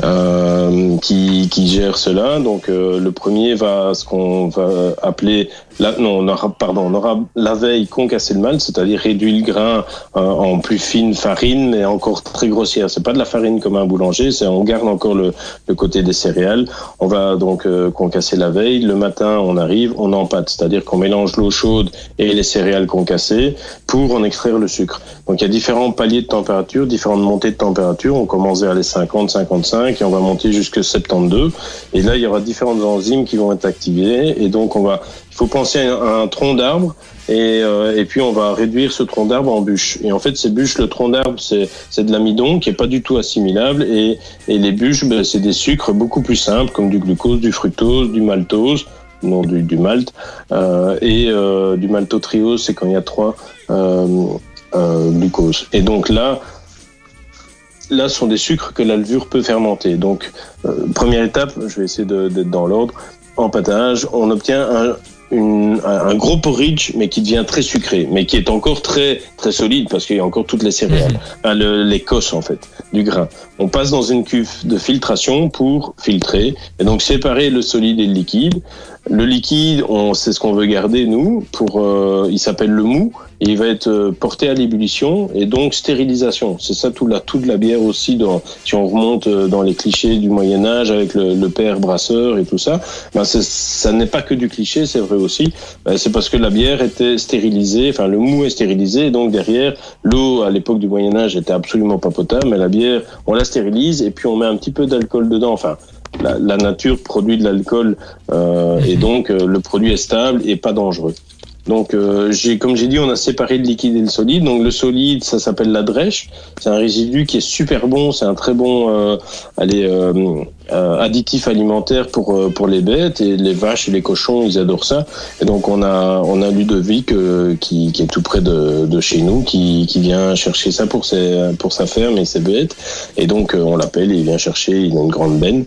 euh, qui, qui gèrent cela. Donc, euh, le premier va ce qu'on va appeler, la, non, on aura, pardon, on aura la veille concasser le malt, c'est-à-dire réduire le grain euh, en plus fine farine, mais encore très grossière. C'est pas de la farine comme un boulanger, c'est on garde encore le, le côté des céréales. On va donc euh, concasser la veille. Le matin, on arrive, on empâte, c'est-à-dire qu'on mélange l'eau chaude et les céréales concassées pour en extraire le sucre. Donc il y a différents paliers de température, différentes montées de température. On commence vers les 50, 55 et on va monter jusque 72. Et là, il y aura différentes enzymes qui vont être activées. Et donc on va, il faut penser à un, tronc d'arbre et, euh, et puis on va réduire ce tronc d'arbre en bûches. Et en fait, ces bûches, le tronc d'arbre, c'est c'est de l'amidon qui est pas du tout assimilable et, et les bûches, ben, c'est des sucres beaucoup plus simples comme du glucose, du fructose, du maltose non du, du malt. Euh, et euh, du maltotriose c'est quand il y a trois euh, glucoses et donc là là ce sont des sucres que la levure peut fermenter. Donc euh, première étape je vais essayer d'être dans l'ordre. Empâtage on obtient un une- un, un gros porridge, mais qui devient très sucré, mais qui est encore très très solide parce qu'il y a encore toutes les céréales, Enfin, le- les cosses en fait du grain. On passe dans une cuve de filtration pour filtrer et donc séparer le solide et le liquide. Le liquide, on c'est ce qu'on veut garder nous. Pour, euh, il s'appelle le mou et il va être euh, porté à l'ébullition et donc stérilisation. C'est ça tout de la bière aussi. Dans, si on remonte euh, dans les clichés du Moyen Âge avec le, le père brasseur et tout ça, ben ça n'est pas que du cliché, c'est vrai aussi. Ben, c'est parce que la bière était stérilisée, enfin le mou est stérilisé, et donc derrière l'eau à l'époque du Moyen Âge était absolument pas potable, mais la bière on la stérilise et puis on met un petit peu d'alcool dedans. Enfin la, la nature produit de l'alcool euh, et donc euh, le produit est stable et pas dangereux. Donc, euh, j'ai, comme j'ai dit, on a séparé le liquide et le solide. Donc, le solide, ça s'appelle la drèche. C'est un résidu qui est super bon. C'est un très bon, euh, allez, euh, euh, additif alimentaire pour euh, pour les bêtes et les vaches et les cochons ils adorent ça et donc on a on a Ludovic euh, qui, qui est tout près de, de chez nous qui, qui vient chercher ça pour ses pour sa ferme et ses bêtes et donc euh, on l'appelle et il vient chercher il a une grande benne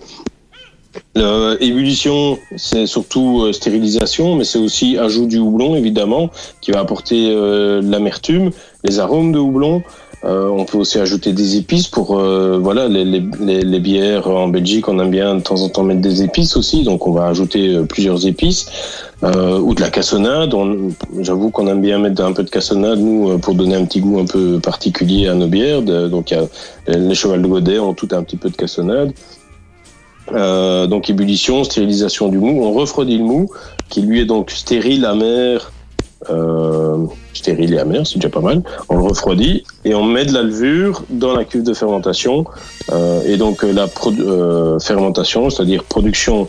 euh, ébullition, c'est surtout euh, stérilisation, mais c'est aussi ajout du houblon, évidemment, qui va apporter euh, l'amertume, les arômes de houblon. Euh, on peut aussi ajouter des épices pour euh, voilà les, les, les, les bières en Belgique. On aime bien de temps en temps mettre des épices aussi, donc on va ajouter euh, plusieurs épices ou de la cassonade. On- J'avoue qu'on aime bien mettre un peu de cassonade nous pour donner un petit goût un peu particulier à nos bières. De- donc y a les cheval de Godet ont tout un petit peu de cassonade. Euh, donc ébullition, stérilisation du mou. On refroidit le mou, qui lui est donc stérile, amer, euh, stérile et amer, c'est déjà pas mal. On le refroidit et on met de la levure dans la cuve de fermentation. Euh, et donc la fermentation, c'est-à-dire production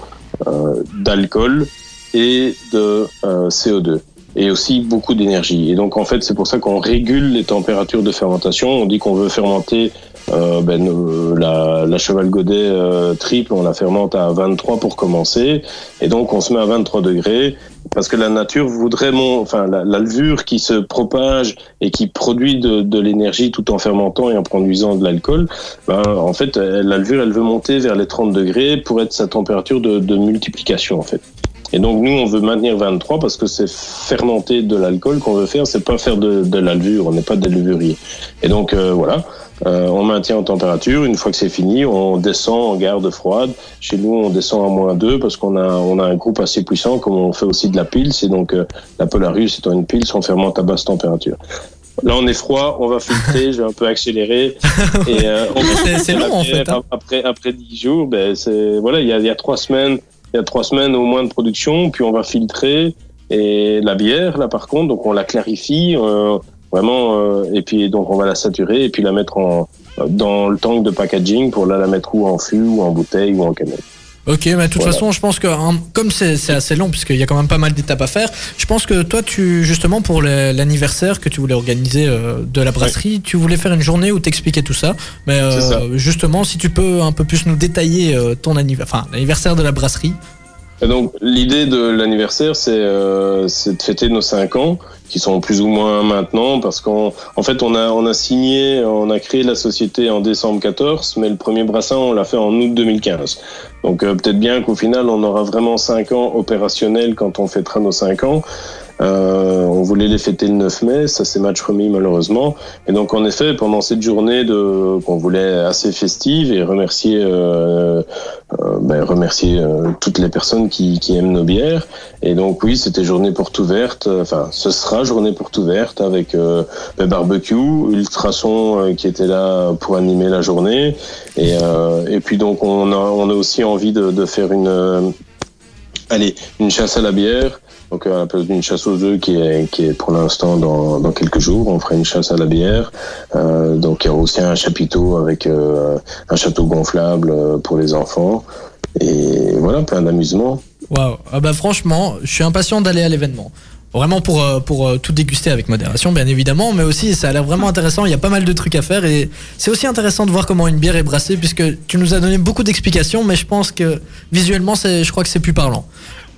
d'alcool et de euh, CO2 et aussi beaucoup d'énergie. Et donc en fait, c'est pour ça qu'on régule les températures de fermentation. On dit qu'on veut fermenter euh, ben, euh, la, la cheval godet euh, triple, on la fermente à 23 pour commencer, et donc on se met à 23 degrés parce que la nature voudrait mon, enfin la, levure qui se propage et qui produit de, l'énergie tout en fermentant et en produisant de l'alcool. Ben, en fait, la levure, elle veut monter vers les 30 degrés pour être sa température de, multiplication en fait. Et donc nous, on veut maintenir 23 parce que c'est fermenter de l'alcool qu'on veut faire, c'est pas faire de, de la levure, on n'est pas des levuriers. Et donc voilà, euh, on maintient en température. Une fois que c'est fini, on descend en garde froide. Chez nous, on descend à moins 2 parce qu'on a on a un groupe assez puissant, comme on fait aussi de la pile. C'est donc euh, la Polarus étant une pile, on fermente à basse température. Là, on est froid, on va filtrer, je vais un peu accélérer. Et euh, on va C'est- long, en fait, hein. Après après 10 jours, ben c'est voilà, il y a, il y a trois semaines, il y a trois semaines au moins de production, puis on va filtrer et la bière là par contre, donc on la clarifie euh, vraiment euh, et puis donc on va la saturer et puis la mettre en dans le tank de packaging pour là la mettre ou en fût ou en bouteille ou en canette. Ok, mais de toute Voilà. façon, je pense que hein, comme c'est assez long, puisqu'il y a quand même pas mal d'étapes à faire, je pense que toi, tu justement pour l'anniversaire que tu voulais organiser euh, de la brasserie, tu voulais faire une journée où t'expliquais tout ça. Mais euh, ça. justement, si tu peux un peu plus nous détailler euh, ton anniversaire, enfin l'anniversaire de la brasserie. Donc l'idée de l'anniversaire, c'est euh, de fêter nos cinq ans, qui sont plus ou moins maintenant, parce qu'en en fait on a on a signé, on a créé la société en décembre 14, mais le premier brassin on l'a fait en août 2015. Donc euh, peut-être bien qu'au final on aura vraiment cinq ans opérationnels quand on fêtera nos cinq ans. Euh, on voulait les fêter le 9 mai, ça s'est match remis malheureusement. Et donc en effet, pendant cette journée de qu'on voulait assez festive et remercier euh, euh, ben, remercier euh, toutes les personnes qui, qui aiment nos bières. Et donc oui, c'était journée porte ouverte. euh, Enfin, ce sera journée porte ouverte avec le barbecue, Ultrason qui était là pour animer la journée. Et, et puis donc on a, on a aussi envie de, de faire une allez une chasse à la bière. Donc à la place d'une chasse aux œufs qui est, qui est pour l'instant dans, dans quelques jours, on fera une chasse à la bière. Euh, donc il y aura aussi un chapiteau avec euh, un château gonflable euh, pour les enfants. Et voilà, plein d'amusement. Waouh. Ah bah franchement, je suis impatient d'aller à l'événement. Vraiment pour, euh, pour euh, tout déguster avec modération, bien évidemment, mais aussi ça a l'air vraiment intéressant. Il y a pas mal de trucs à faire et c'est aussi intéressant de voir comment une bière est brassée, puisque tu nous as donné beaucoup d'explications, mais je pense que visuellement, c'est, je crois que c'est plus parlant.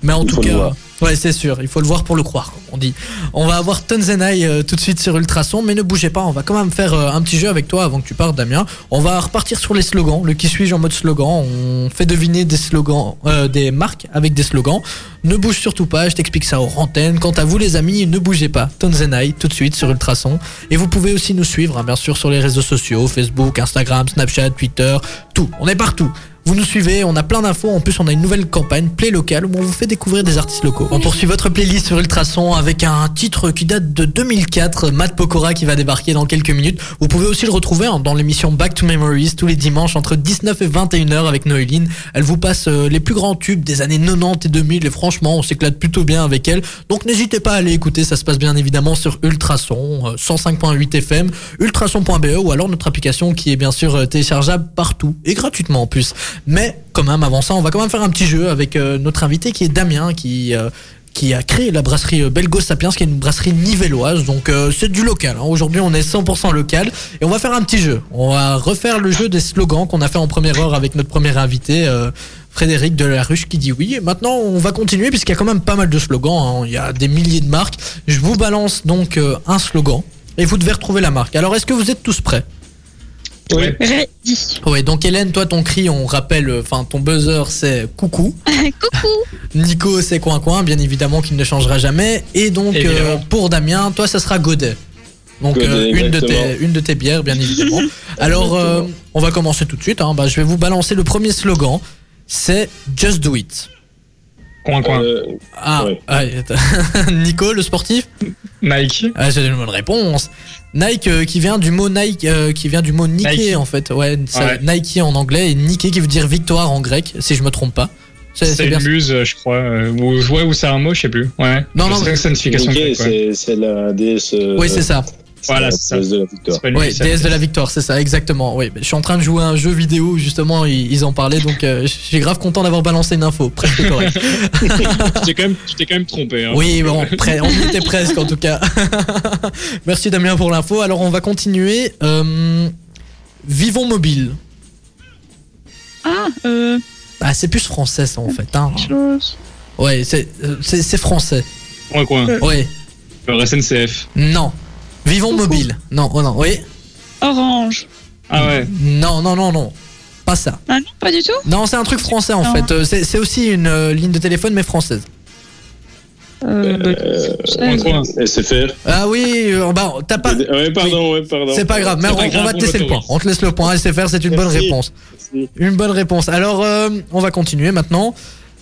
Mais en Il tout cas. Ouais, c'est sûr, il faut le voir pour le croire, on dit. On va avoir Tonzenai euh, tout de suite sur Ultrason, mais ne bougez pas, on va quand même faire euh, un petit jeu avec toi avant que tu partes, Damien. On va repartir sur les slogans, le qui suis-je en mode slogan? On fait deviner des slogans, euh, des marques avec des slogans. Ne bouge surtout pas, je t'explique ça aux antennes. Quant à vous, les amis, ne bougez pas. Tonzenai tout de suite sur Ultrason. Et vous pouvez aussi nous suivre, hein, bien sûr, sur les réseaux sociaux Facebook, Instagram, Snapchat, Twitter, tout. On est partout. Vous nous suivez, on a plein d'infos. En plus, on a une nouvelle campagne Play Local où on vous fait découvrir des artistes locaux. On poursuit votre playlist sur Ultrason avec un titre qui date de 2004, Matt Pokora qui va débarquer dans quelques minutes. Vous pouvez aussi le retrouver hein, dans l'émission Back to Memories tous les dimanches entre 19 et 21h avec Noéline. Elle vous passe euh, les plus grands tubes des années 90 et 2000 et franchement, on s'éclate plutôt bien avec elle. Donc n'hésitez pas à aller écouter, ça se passe bien évidemment sur Ultrason, euh, 105.8 FM, ultrason.be ou alors notre application qui est bien sûr euh, téléchargeable partout et gratuitement en plus. Mais quand même, avant ça, on va quand même faire un petit jeu avec euh, notre invité qui est Damien, qui, euh, qui a créé la brasserie euh, Belgo Sapiens, qui est une brasserie nivelloise. Donc c'est du local. hein. Aujourd'hui, on est 100% local et on va faire un petit jeu. On va refaire le jeu des slogans qu'on a fait en première heure avec notre premier invité. Frédéric de la Ruche qui dit oui. Et maintenant, on va continuer puisqu'il y a quand même pas mal de slogans. hein. Il y a des milliers de marques. Je vous balance donc un slogan et vous devez retrouver la marque. Alors, est-ce que vous êtes tous prêts? Ouais. Ready. Ouais, donc Hélène, toi, ton cri, on rappelle, euh, enfin, ton buzzer, c'est coucou. Coucou. Nico, c'est coin coin, bien évidemment, qu'il ne changera jamais. Et donc, euh, pour Damien, toi, ça sera Godet. Donc, Godet, euh, une, de tes, une de tes bières, bien évidemment. Alors, euh, on va commencer tout de suite. hein. Bah, je vais vous balancer le premier slogan. C'est Just Do It. Coin, coin. Euh, Ah, Ouais. ah, Nico, le sportif? Nike. ah, C'est une bonne réponse. Nike euh, qui vient du mot Nike, euh, qui vient du mot Nike, Nike. en fait. Ouais, ça- Ouais. Nike en anglais et Nike qui veut dire victoire en grec, si je me trompe pas. C'est une ça. muse, euh, je crois. euh, Ou, ouais, ou c'est un mot, je sais plus. Ouais. Non, Je non, ouais. c'est c'est la déesse. euh, Oui, c'est ça. Voilà, c'est ça. déesse de la victoire. Oui, déesse de la victoire, c'est ça, exactement. Oui, je suis en train de jouer à un jeu vidéo où justement ils, ils en parlaient, donc euh, je suis grave content d'avoir balancé une info, presque correct. Tu t'es quand même, quand trompé. Hein. Oui, bon, on était presque en tout cas. Merci Damien pour l'info. Alors on va continuer. Euh, Vivons mobile. Ah, euh, Ah, c'est plus français ça en fait. Hein. chose. Ouais, c'est euh, c'est français. Coin, coin. Ouais, Le SNCF. non. Vivons mobile. Non, oh non, oui. Orange. Ah ouais. Non, non, non, non. Pas ça. Ah non, pas du tout. Non, c'est un truc français en Non. fait. Euh, C'est c'est aussi une euh, ligne de téléphone mais française. Euh, bah, Euh. SFR. Ah oui, euh, bah t'as pas. Ouais, pardon, ouais, pardon. C'est pas grave, mais on, pas on grave, va te laisser le point. On te laisse le point. SFR, c'est une bonne Merci. réponse. Merci. Une bonne réponse. Alors, euh, on va continuer maintenant.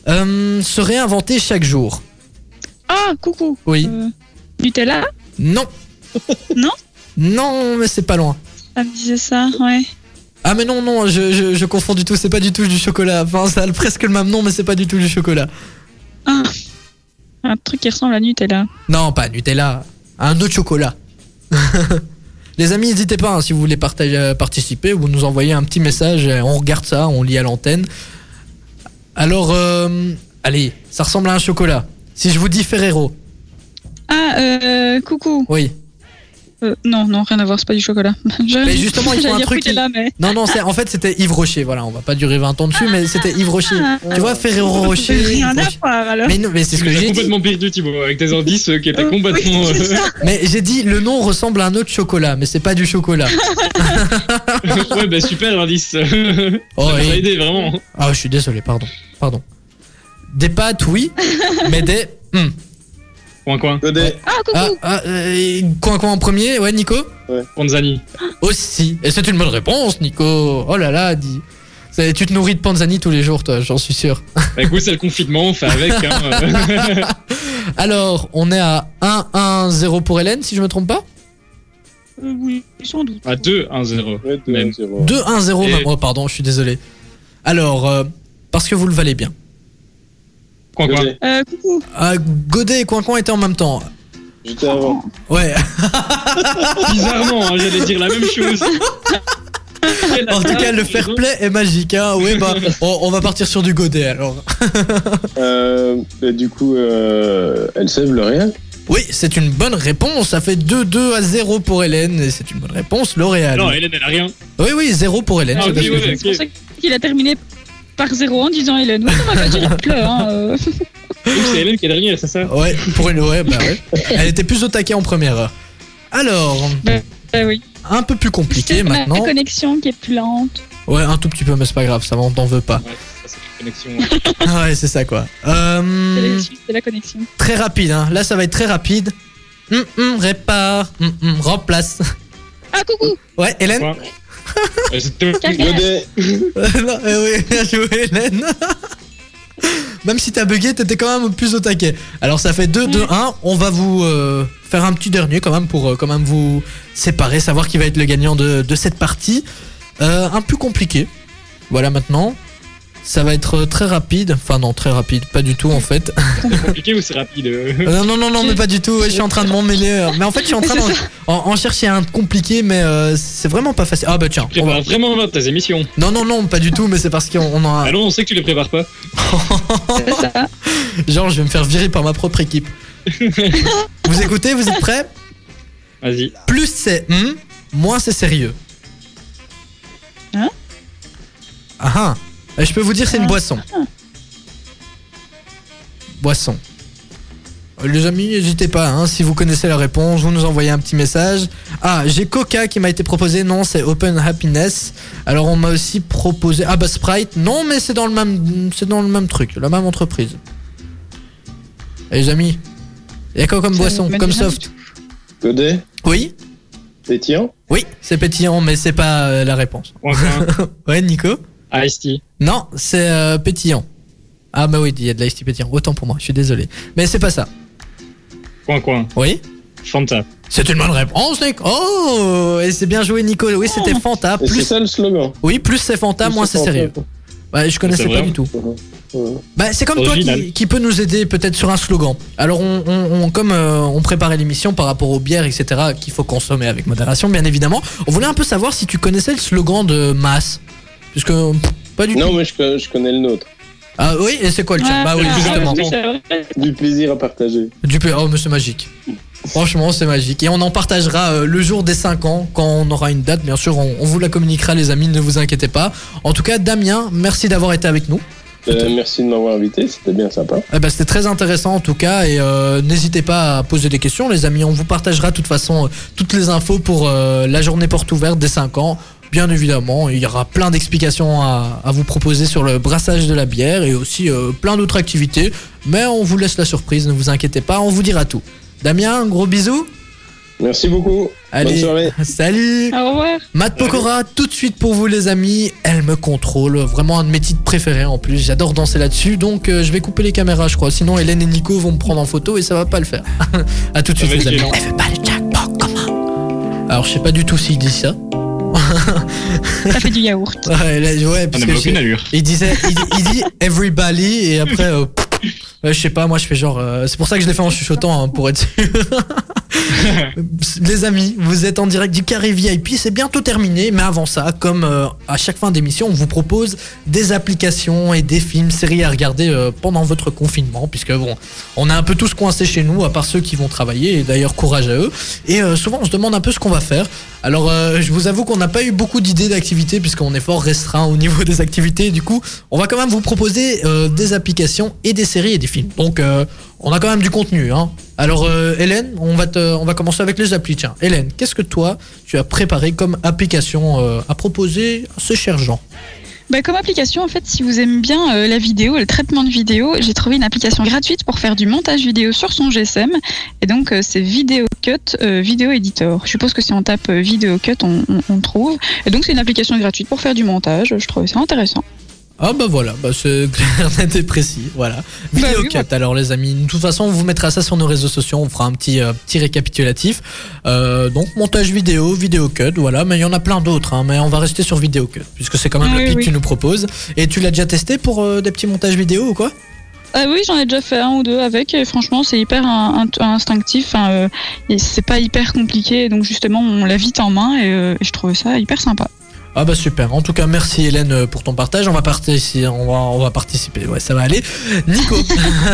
Euh, se réinventer chaque jour. Ah, coucou. Oui. Euh, Nutella? Non. Non Non, mais c'est pas loin. Ça me disait ça, ouais. Ah mais non, non, je, je, je confonds du tout. C'est pas du tout du chocolat. Enfin, ça a presque le même nom, mais c'est pas du tout du chocolat. Ah. Un truc qui ressemble à Nutella. Non, pas Nutella. Un autre chocolat. Les amis, n'hésitez pas hein, si vous voulez partager, euh, participer, vous nous envoyez un petit message, euh, on regarde ça, on lit à l'antenne. Alors, euh, allez, ça ressemble à un chocolat. Si je vous dis Ferrero, Ah, euh, coucou. oui. Euh, non, non, rien à voir, c'est pas du chocolat. Mais justement, il faut J'allais un truc qui- Nutella, mais... Non, non, c'est en fait c'était Yves Rocher. Voilà, on va pas durer 20 ans dessus, mais c'était Yves Rocher. Ah. Tu vois, Ferrero Rocher. Rien à voir, alors. Mais non, mais c'est ce que j'ai dit. complètement perdu, Thibaut, avec tes indices euh, qui étaient Euh, oui, complètement. ça. Mais j'ai dit le nom ressemble à un autre chocolat, mais c'est pas du chocolat. euh, ouais, bah super l'indice. Oh, Ça m'a et- aidé, vraiment. Ah, je suis désolé, pardon. Pardon. Des pâtes, oui, mais des. hmm. Coin, coin. Godet. Ah, coucou. Ah, ah, euh, coin coin en premier, ouais, Nico Panzani. Aussi. Et c'est une bonne réponse, Nico. Oh là là, dis. C'est- Tu te nourris de panzani tous les jours, toi, j'en suis sûr. Bah, écoute, c'est le confinement, on fait avec. Hein. Alors, on est à 1-1-0 pour Hélène, si je me trompe pas Euh, oui, sans doute. à 2, 1, 0. Ouais, deux, Même. zéro. 2-1-0, Et- même. Oh, pardon, je suis désolé. Alors, euh, parce que vous le valez bien. Coin, coin. Godet. Euh, coucou. Ah, Godet et Coin étaient en même temps. Juste avant. Ouais. Bizarrement, hein, j'allais dire la même chose. En tout cas, le fair play est magique. Hein. Oui, bah, on, on va partir sur du Godet alors. Euh, bah, du coup, euh, LCF L'Oréal. Oui, c'est une bonne réponse. Ça fait 2-2 à 0 pour Hélène. Et c'est une bonne réponse, L'Oréal. Non, Hélène, elle a rien. Oui, oui, 0 pour Hélène. Ah, ouais. C'est pour ça qu'il a terminé par zéro en disant Hélène. Oui, on va pas dire il pleut, hein. euh. C'est Hélène qui est dernière, c'est ça Ouais, pour une. Ouais, bah ouais. Elle était plus au taquet en première heure. Alors, Euh, oui. un peu plus compliqué C'est ma maintenant. connexion qui est plus lente. Ouais, un tout petit peu, mais c'est pas grave, ça on t'en veut pas. Ouais, ça, c'est la connexion. ouais. ouais, c'est ça quoi. C'est Euh, la- C'est la connexion. très rapide, hein. Là, ça va être très rapide. Hum, hum, répare, hum, remplace. Ah, coucou. Ouais, Hélène. Godet. Non, eh oui, bien joué, Hélène. Même si t'as bugué, t'étais quand même plus au taquet. Alors ça fait 2, 2, 1. On va vous euh, faire un petit dernier quand même pour euh, quand même vous séparer, savoir qui va être le gagnant de, de cette partie. Euh, un peu compliqué. Voilà maintenant. Ça va être très rapide. Enfin non, très rapide, pas du tout en fait. C'est compliqué ou c'est rapide euh Euh, Non, non, non, non, mais pas du tout. ouais, je suis en train de m'en mêler. euh. Mais en fait, je suis en train d'en en, en chercher un compliqué, mais euh, c'est vraiment pas facile. Ah bah tiens. Tu on va- prépares vraiment mal tes émissions. Non, non, non, pas du tout, mais c'est parce qu'on on en a. Ah non, on sait que tu les prépares pas. C'est ça. Genre, je vais me faire virer par ma propre équipe. vous écoutez, vous êtes prêts? Vas-y. Plus c'est hum, moins c'est sérieux. Hein? Ah ah. Euh, Je peux vous dire, c'est une Ah. boisson. Boisson. Euh, Les amis, n'hésitez pas, hein, si vous connaissez la réponse, vous nous envoyez un petit message. Ah, j'ai Coca qui m'a été proposé, non, c'est Open Happiness. Alors on m'a aussi proposé, ah bah Sprite, non, mais c'est dans le même, c'est dans le même truc, la même entreprise. Et les amis, il y a quoi comme boisson, me comme soft Godet, Oui, pétillant oui, c'est pétillant, mais c'est pas euh, la réponse. Ouais, Nico Ice-T. Non, c'est euh, pétillant. Ah bah oui, il y a de l'ice tea pétillant. Autant pour moi, je suis désolé. Mais c'est pas ça. Coin, coin. Oui Fanta. C'est une bonne réponse, Nico. Oh Et c'est bien joué, Nico. Oui, c'était Fanta. Et c'est Plus, ça le slogan. oui, plus c'est Fanta, Plus moins c'est sérieux. Ouais, je connaissais pas du tout. Bah, c'est comme toi qui, qui peut nous aider peut-être sur un slogan. Alors, on, on- on- comme euh, on préparait l'émission par rapport aux bières, etc., qu'il faut consommer avec modération, bien évidemment, on voulait un peu savoir si tu connaissais le slogan de Mass. Puisque, pff, pas du Non, tout. mais je, connais- je connais le nôtre. Ah oui, et c'est quoi le tien Bah oui, justement. Du plaisir à partager. Du P. Oh, mais c'est magique. Franchement, c'est magique. Et on en partagera euh, le jour des 5 ans, quand on aura une date. Bien sûr, on, on vous la communiquera, les amis, ne vous inquiétez pas. En tout cas, Damien, merci d'avoir été avec nous. Euh, merci de m'avoir invité, c'était bien sympa. Eh ben, C'était très intéressant en tout cas. Et euh, n'hésitez pas à poser des questions, les amis. On vous partagera de toute façon euh, toutes les infos pour euh, la journée porte ouverte des 5 ans. Bien évidemment, il y aura plein d'explications à, à vous proposer sur le brassage de la bière et aussi euh, plein d'autres activités. Mais on vous laisse la surprise, ne vous inquiétez pas, on vous dira tout. Damien, gros bisous. Merci beaucoup. Allez, Bonne soirée. salut Au revoir. Matt Pokora, tout de suite pour vous les amis, elle me contrôle, vraiment un de mes titres préférés en plus, j'adore danser là-dessus, donc euh, je vais couper les caméras je crois, sinon Hélène et Nico vont me prendre en photo et ça va pas le faire. à tout de suite les amis. Elle veut pas le jackpot, comment? Alors je sais pas du tout s'il dit ça. Ça fait du yaourt. Ouais, là, ouais, On parce n'a que aucune j'ai- allure. il disait, il, il dit everybody et après, euh, ouais, je sais pas, moi je fais genre, euh, c'est pour ça que je l'ai fait en chuchotant hein, pour être sûr. Les amis, vous êtes en direct du carré VIP, c'est bientôt terminé, mais avant ça, comme euh, à chaque fin d'émission, on vous propose des applications et des films, séries à regarder euh, pendant votre confinement, puisque bon, on est un peu tous coincés chez nous, à part ceux qui vont travailler, et d'ailleurs courage à eux. Et euh, souvent, on se demande un peu ce qu'on va faire. Alors, euh, je vous avoue qu'on n'a pas eu beaucoup d'idées d'activités, puisqu'on est fort restreint au niveau des activités. Du coup, on va quand même vous proposer euh, des applications et des séries et des Donc, euh, on a quand même du contenu. Hein. Alors, euh, Hélène, on va, commencer avec les applis. Tiens, Hélène, qu'est-ce que toi, tu as préparé comme application euh, à proposer à ce cher Jean? Bah, comme application, en fait, si vous aimez bien la vidéo, le traitement de vidéo, j'ai trouvé une application gratuite pour faire du montage vidéo sur son GSM. Et donc, c'est Video Cut Video Editor. Je suppose que si on tape Video Cut, on, on- on trouve. Et donc, c'est une application gratuite pour faire du montage. Je trouvais ça intéressant. Ah bah voilà, bah c'est clair, net et précis, voilà. Bah Vidéo oui, cut, alors les amis, de toute façon on vous mettra ça sur nos réseaux sociaux, on fera un petit, euh, petit récapitulatif. Euh, donc montage vidéo, vidéo cut, voilà, mais il y en a plein d'autres, hein, mais on va rester sur vidéo cut, puisque c'est quand même Oui, l'appli que oui. tu nous proposes. Et tu l'as déjà testé pour euh, des petits montages vidéo ou quoi? Ah oui, j'en ai déjà fait un ou deux avec. Et franchement, c'est hyper in- in- instinctif. Euh, et c'est pas hyper compliqué. Donc, justement, on l'a vite en main. Et, euh, et je trouvais ça hyper sympa. Ah bah super, en tout cas merci Hélène euh, pour ton partage, on va, participer, on va, on va participer, ouais ça va aller. Nico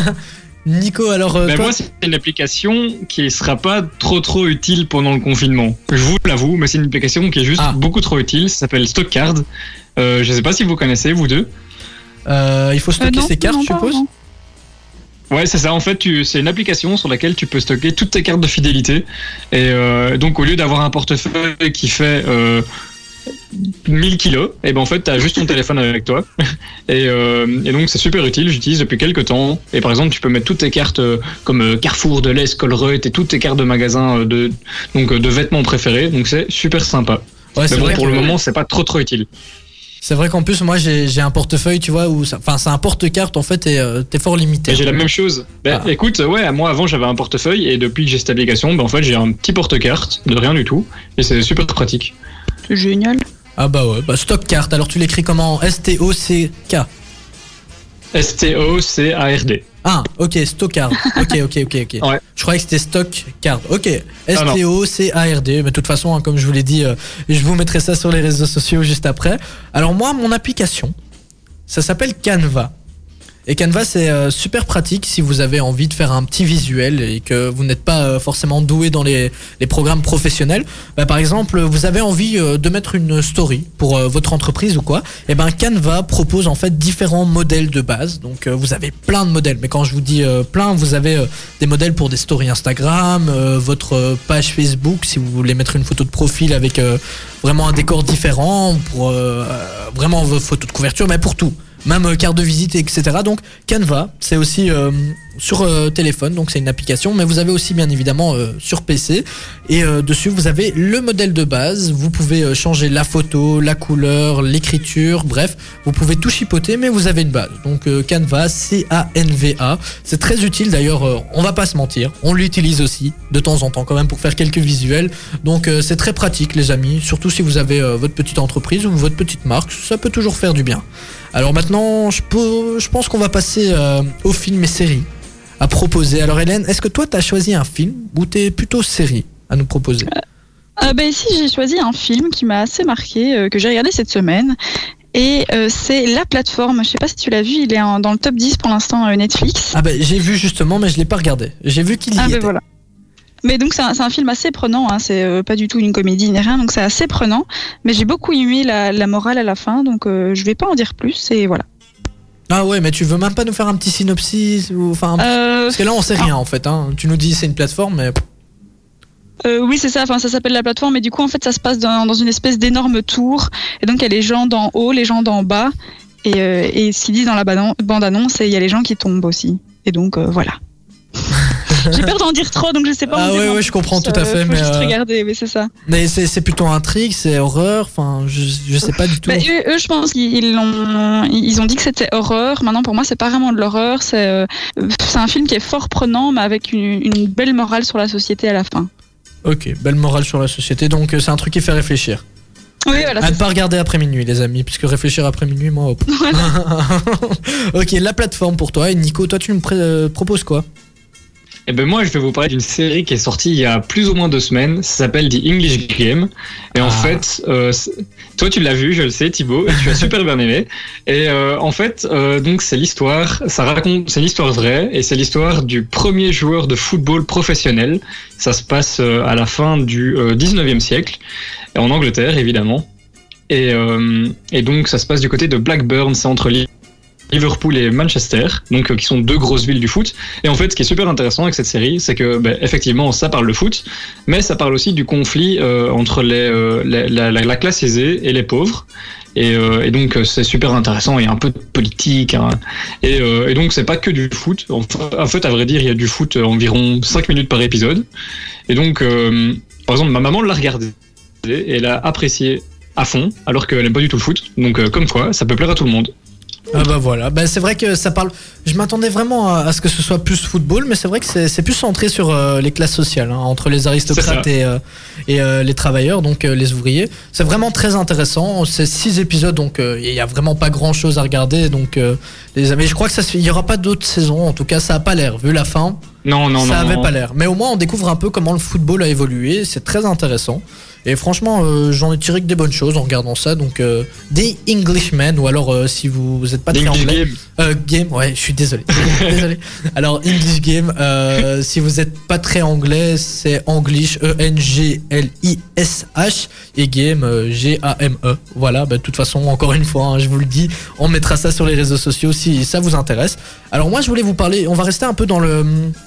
Nico, alors euh, Ben toi- moi, c'est une application qui sera pas trop trop utile pendant le confinement. Je vous l'avoue, mais c'est une application qui est juste Ah. beaucoup trop utile. Ça s'appelle Stockcard. Euh, je sais pas si vous connaissez, vous deux. euh, il faut stocker Euh, non, ses cartes non, je suppose. Ouais, c'est ça. En fait, tu- c'est une application sur laquelle tu peux stocker toutes tes cartes de fidélité. Et euh, donc, au lieu d'avoir un portefeuille qui fait euh, 1000 kilos, et ben en fait, t'as juste ton téléphone avec toi. Et, euh, et donc, c'est super utile. J'utilise depuis quelques temps. Et par exemple, tu peux mettre toutes tes cartes euh, comme euh, Carrefour, Deleuze, Colruyt et toutes tes cartes de magasins de donc de vêtements préférés. Donc, c'est super sympa. Ouais, Mais bon, pour le moment, c'est pas trop trop utile. C'est vrai qu'en plus, moi, j'ai un portefeuille, tu vois, où enfin, c'est un porte-carte en fait, et euh, t'es fort limité. J'ai la même chose. Ben, Ah. Écoute, ouais, moi avant j'avais un portefeuille et depuis que j'ai cette application, ben, en fait j'ai un petit porte-carte de rien du tout et c'est super pratique. C'est génial. Ah bah ouais, bah stock carte. Alors tu l'écris comment S-T-O-C-K. S-T-O-C-A-R-D. Ah, ok, Stockard. Ok, ok, ok, ok. Ouais. Je croyais que c'était Stock Card. Ok, Ah. S-T-O-C-A-R-D. Mais de toute façon, hein, comme je vous l'ai dit, euh, je vous mettrai ça sur les réseaux sociaux juste après. Alors moi, mon application, ça s'appelle Canva. Et Canva, c'est euh, super pratique si vous avez envie de faire un petit visuel et que vous n'êtes pas euh, forcément doué dans les, les programmes professionnels. Bah, par exemple, vous avez envie euh, de mettre une story pour votre entreprise ou quoi. Et ben Canva propose en fait différents modèles de base. Donc vous avez plein de modèles. Mais quand je vous dis plein, vous avez des modèles pour des stories Instagram, votre page Facebook si vous voulez mettre une photo de profil avec vraiment un décor différent, pour vraiment vos photos de couverture, mais pour tout même euh, carte de visite, etc. Donc Canva, c'est aussi euh, sur euh, téléphone, donc c'est une application, mais vous avez aussi bien évidemment sur PC. Et dessus, vous avez le modèle de base. Vous pouvez changer la photo, la couleur, l'écriture, bref, vous pouvez tout chipoter, mais vous avez une base. Donc Canva, C-A-N-V-A, c'est très utile d'ailleurs. on va pas se mentir, on l'utilise aussi de temps en temps quand même pour faire quelques visuels. Donc c'est très pratique, les amis, surtout si vous avez votre petite entreprise ou votre petite marque, ça peut toujours faire du bien. Alors maintenant, je, peux, je pense qu'on va passer euh, aux films et séries à proposer. Alors Hélène, est-ce que toi, tu as choisi un film ou t'es plutôt série à nous proposer? Euh, bah, ici, j'ai choisi un film qui m'a assez marqué, euh, que j'ai regardé cette semaine. Et euh, c'est La Plateforme. Je sais pas si tu l'as vu, il est en- dans le top 10 pour l'instant euh, Netflix. Ah ben j'ai vu justement, mais je l'ai pas regardé. J'ai vu qu'il y Ah, ben était. voilà. Mais donc c'est un, film assez prenant, hein, c'est euh, pas du tout une comédie ni rien, donc c'est assez prenant. Mais j'ai beaucoup aimé la, la morale à la fin, donc euh, je vais pas en dire plus et voilà. Ah ouais, mais tu veux même pas nous faire un petit synopsis ou enfin Euh, parce que là on sait rien en fait. Hein. Tu nous dis c'est une plateforme, mais Euh, oui, c'est ça. Enfin, ça s'appelle la plateforme, et du coup, en fait, ça se passe dans, dans une espèce d'énorme tour. Et donc, il y a les gens d'en haut, les gens d'en bas. Et, euh, et ce qu'ils disent dans la bande- bande-annonce, il y a les gens qui tombent aussi. Et donc, voilà. J'ai peur d'en dire trop, donc je sais pas. Ah ouais, ouais, peu je comprends tout à fait, faut mais, juste euh, regarder, oui, c'est ça. mais c'est c'est plutôt intrigue, c'est horreur. Enfin, je, je sais pas du tout. Bah, eux, eux, je pense qu'ils ont, ils ont dit que c'était horreur. Maintenant, pour moi, c'est pas vraiment de l'horreur. C'est, euh, c'est un film qui est fort prenant, mais avec une, une belle morale sur la société à la fin. Ok, belle morale sur la société, donc euh, c'est un truc qui fait réfléchir. Oui, voilà. à ne pas regarder après minuit, les amis, puisque réfléchir après minuit, moi. hop. ok, la plateforme pour toi. Et Nico, toi, tu euh, proposes quoi? Et ben moi, je vais vous parler d'une série qui est sortie il y a plus ou moins deux semaines. Ça s'appelle The English Game. Et en Ah. fait, euh, toi tu l'as vu, je le sais, Thibaut, tu as super bien aimé. Et euh, en fait, euh, donc c'est l'histoire, ça raconte, c'est l'histoire vraie, et c'est l'histoire du premier joueur de football professionnel. Ça se passe euh, à la fin du euh, 19e siècle, et en Angleterre évidemment. Et, euh, et donc ça se passe du côté de Blackburn, c'est entre Liverpool et Manchester, donc euh, qui sont deux grosses villes du foot. Et en fait, ce qui est super intéressant avec cette série, c'est que ben, effectivement, ça parle de foot, mais ça parle aussi du conflit euh, entre les, euh, la, la- la classe aisée et les pauvres. Et, donc, c'est super intéressant. Il y a un peu politique. hein. Et, et donc, c'est pas que du foot. En fa- en fait, à vrai dire, il y a du foot environ 5 minutes par épisode. Et donc, par exemple, ma maman l'a regardé et elle a apprécié à fond, alors qu'elle n'aime pas du tout le foot. Donc, comme quoi, ça peut plaire à tout le monde. Ah bah voilà, bah, c'est vrai que ça parle. Je m'attendais vraiment à, à ce que ce soit plus football, mais c'est vrai que c'est plus centré sur euh, les classes sociales, hein, entre les aristocrates ça. et, euh, et euh, les travailleurs, donc les ouvriers. C'est vraiment très intéressant. C'est six épisodes, donc il y a vraiment pas grand chose à regarder. Donc les amis, je crois que ça il y aura pas d'autres saisons. En tout cas, ça a pas l'air vu la fin. Non, non, ça non. avait non. pas l'air. Mais au moins, on découvre un peu comment le football a évolué. C'est très intéressant. Et franchement, euh, j'en ai tiré que des bonnes choses en regardant ça. Donc, euh, des Englishmen, ou alors euh, si vous n'êtes pas très English anglais. Game. Euh, game, ouais, je suis désolé. désolé. Alors, English Game, si vous n'êtes pas très anglais, c'est English, E-N-G-L-I-S-H, et Game, G-A-M-E. Voilà, bah, de toute façon, encore une fois, hein, je vous le dis, on mettra ça sur les réseaux sociaux si ça vous intéresse. Alors, moi, je voulais vous parler, on va rester un peu dans le,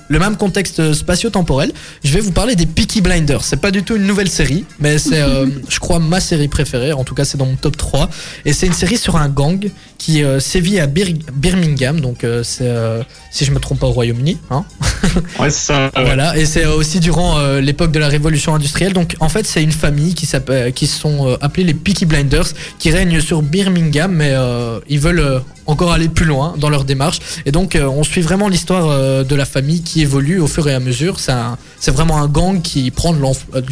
le même contexte spatio-temporel. Je vais vous parler des Peaky Blinders. C'est pas du tout une nouvelle série, mais c'est, euh, je crois, ma série préférée. En tout cas, c'est dans mon top 3. Et c'est une série sur un gang qui euh, sévit à Bir- Birmingham, donc euh, c'est, euh, si je me trompe pas, au Royaume-Uni. Hein Ouais, ça. voilà, et c'est aussi durant l'époque de la révolution industrielle. Donc en fait, c'est une famille qui, sont appelés les Peaky Blinders, qui règnent sur Birmingham, mais ils veulent encore aller plus loin dans leur démarche. Et donc on suit vraiment l'histoire de la famille qui évolue au fur et à mesure. C'est vraiment un gang qui prend de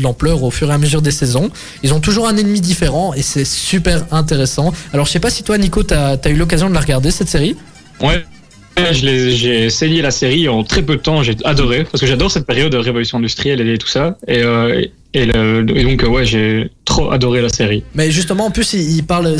l'ampleur au fur et à mesure des saisons. Ils ont toujours un ennemi différent et c'est super intéressant. Alors je sais pas si toi, Nico, t'as as eu l'occasion de la regarder cette série Ouais. J'ai saigné la série en très peu de temps, j'ai adoré, parce que j'adore cette période de révolution industrielle et tout ça. Et, euh, et, le- et donc, ouais, j'ai trop adoré la série. Mais justement, en plus, il, il parle.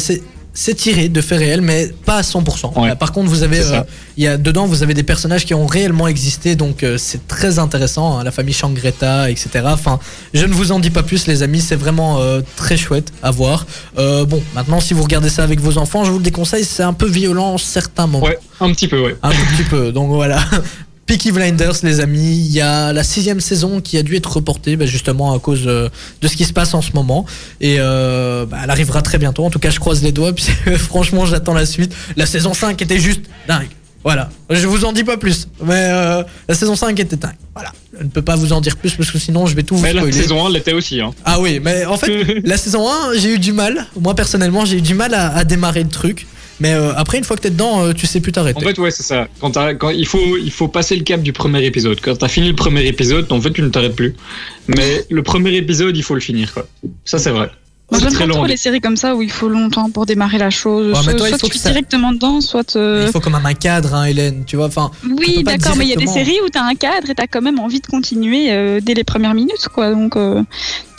C'est, tiré de faits réels, mais pas à 100%. Ouais. Euh, Par contre, vous avez, euh, il y a dedans, vous avez des personnages qui ont réellement existé, donc euh, c'est très intéressant. hein, la famille Shangreta, etc. Enfin, je ne vous en dis pas plus, les amis. C'est vraiment euh, très chouette à voir. Euh, bon, maintenant, si vous regardez ça avec vos enfants, je vous le déconseille. C'est un peu violent en certains moments. Ouais, un petit peu, ouais. Un petit peu. Donc voilà. Peaky Blinders, les amis. Il y a la sixième saison qui a dû être reportée, bah, justement à cause euh, de ce qui se passe en ce moment. Et euh, bah, elle arrivera très bientôt. En tout cas, je croise les doigts. Puisque, franchement, j'attends la suite. La saison 5 était juste dingue. Voilà. Je vous en dis pas plus. Mais euh, la saison 5 était dingue. Voilà. Je ne peux pas vous en dire plus parce que sinon je vais tout vous Mais la saison 1 l'était aussi. Hein. Ah oui, mais en fait, la saison 1, j'ai eu du mal. Moi, personnellement, j'ai eu du mal à, à démarrer le truc. Mais euh, après, une fois que t'es dedans, euh, tu sais plus t'arrêter. En fait, ouais, c'est ça. Quand, quand il faut, il faut passer le cap du premier épisode. Quand t'as fini le premier épisode, en fait, tu ne t'arrêtes plus. Mais le premier épisode, il faut le finir, quoi. Ça, c'est vrai. Moi, C'est j'aime très pas trop les séries comme ça où il faut longtemps pour démarrer la chose. Ouais, mais toi, il soit faut tu que es ça- directement dedans, soit. euh, Il faut quand même un cadre, hein, Hélène. Tu vois, enfin. Oui, d'accord, mais il y a des séries où t'as un cadre et t'as quand même envie de continuer euh, dès les premières minutes, quoi. Donc, euh,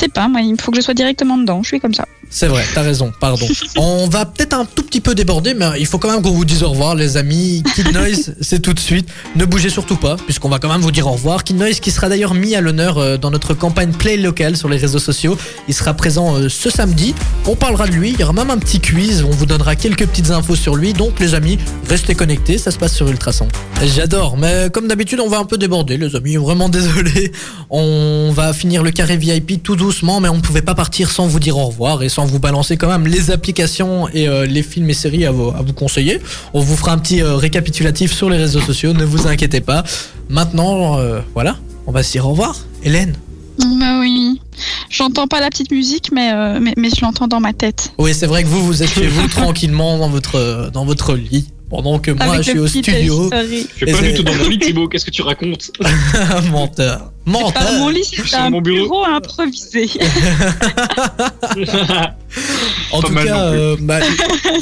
sais pas, moi, il faut que je sois directement dedans. Je suis comme ça. C'est vrai, t'as raison, pardon. On va peut-être un tout petit peu déborder, mais il faut quand même qu'on vous dise au revoir, les amis. Kid Noise, c'est tout de suite. Ne bougez surtout pas, puisqu'on va quand même vous dire au revoir. Kid Noise qui sera d'ailleurs mis à l'honneur euh, dans notre campagne Play Local sur les réseaux sociaux. Il sera présent euh, ce samedi. On parlera de lui, il y aura même un petit quiz. On vous donnera quelques petites infos sur lui. Donc, les amis, restez connectés, ça se passe sur Ultrason. J'adore, mais comme d'habitude, on va un peu déborder, les amis. Vraiment désolé. On va finir le carré VIP tout doucement, mais on ne pouvait pas partir sans vous dire au revoir et sans vous balancer quand même les applications et euh, les films et séries à vous, à vous conseiller. On vous fera un petit euh, récapitulatif sur les réseaux sociaux, ne vous inquiétez pas. Maintenant, euh, voilà, on va se dire au revoir. Hélène Bah oui. J'entends pas la petite musique, mais, euh, mais, mais je l'entends dans ma tête. Oui, c'est vrai que vous, vous êtes chez vous tranquillement dans votre, dans votre lit. Pendant que moi, Avec je suis au studio. Je suis pas du tout dans mon lit, Thibaut. Qu'est-ce que tu racontes? Menteur. Menteur. mon lit, Sur c'est un mon bureau. bureau improvisé. En Pas tout cas, euh, bah,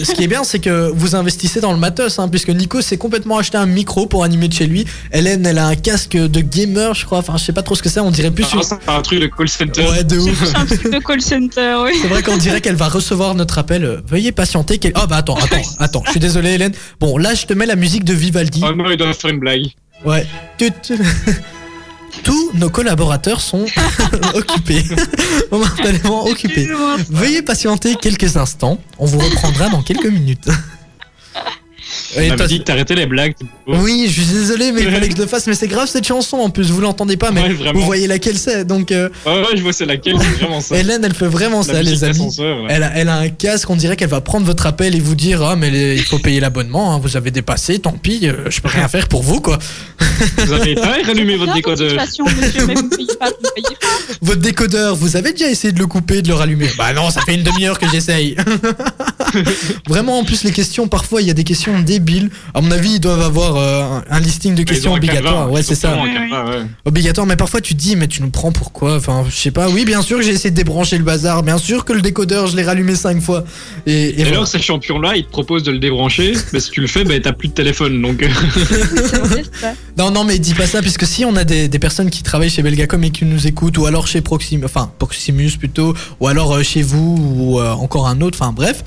ce qui est bien, c'est que vous investissez dans le matos, hein, puisque Nico s'est complètement acheté un micro pour animer de chez lui. Hélène, elle a un casque de gamer, je crois. Enfin, je sais pas trop ce que c'est. On dirait plus sur. Ah, c'est un truc de call center. Ouais, de ouf. C'est un truc de call center, oui. C'est vrai qu'on dirait qu'elle va recevoir notre appel. Veuillez patienter. Oh bah attends, attends, attends. Je suis désolé, Hélène. Bon, là, je te mets la musique de Vivaldi. Oh non, il doit faire une blague. Ouais. Tous nos collaborateurs sont occupés, momentanément occupés. Veuillez patienter quelques instants. On vous reprendra dans quelques minutes. Et On dit que t'arrêtais les blagues. Oui, je suis désolé, mais il fallait que je le fasse. Mais c'est grave cette chanson en plus. Vous l'entendez pas, mais Ouais, vous voyez laquelle c'est. Donc, euh, Ouais, ouais, je vois c'est laquelle, c'est vraiment ça. Hélène, elle fait vraiment La ça, les amis. Elle a, elle a un casque, on dirait qu'elle va prendre votre appel et vous dire Ah, mais les- il faut payer l'abonnement, hein, vous avez dépassé, tant pis, euh, je peux rien faire pour vous, quoi. Vous avez éteint et rallumé votre décodeur. monsieur, mais vous ne payez pas, vous ne payez pas. Votre décodeur, vous avez déjà essayé de le couper, de le rallumer? Bah non, ça fait une demi-heure que j'essaye. Vraiment, en plus, les questions, parfois, il y a des questions débiles. À mon avis, ils doivent avoir euh, un listing de questions obligatoires. Ouais, c'est ça. Obligatoire, mais parfois tu te dis, mais tu nous prends pourquoi Enfin, je sais pas. Oui, bien sûr que j'ai essayé de débrancher le bazar. Bien sûr que le décodeur, je l'ai rallumé cinq fois. Et, et Et voilà. alors, ces champions-là, ils te proposent de le débrancher, mais si tu le fais, bah, t'as plus de téléphone. Donc, euh. Non, non, mais dis pas ça, puisque si on a des, des personnes qui travaillent chez Belgacom et qui nous écoutent, ou alors chez Proximus, enfin Proximus plutôt, ou alors euh, chez vous, ou euh, encore un autre, enfin bref,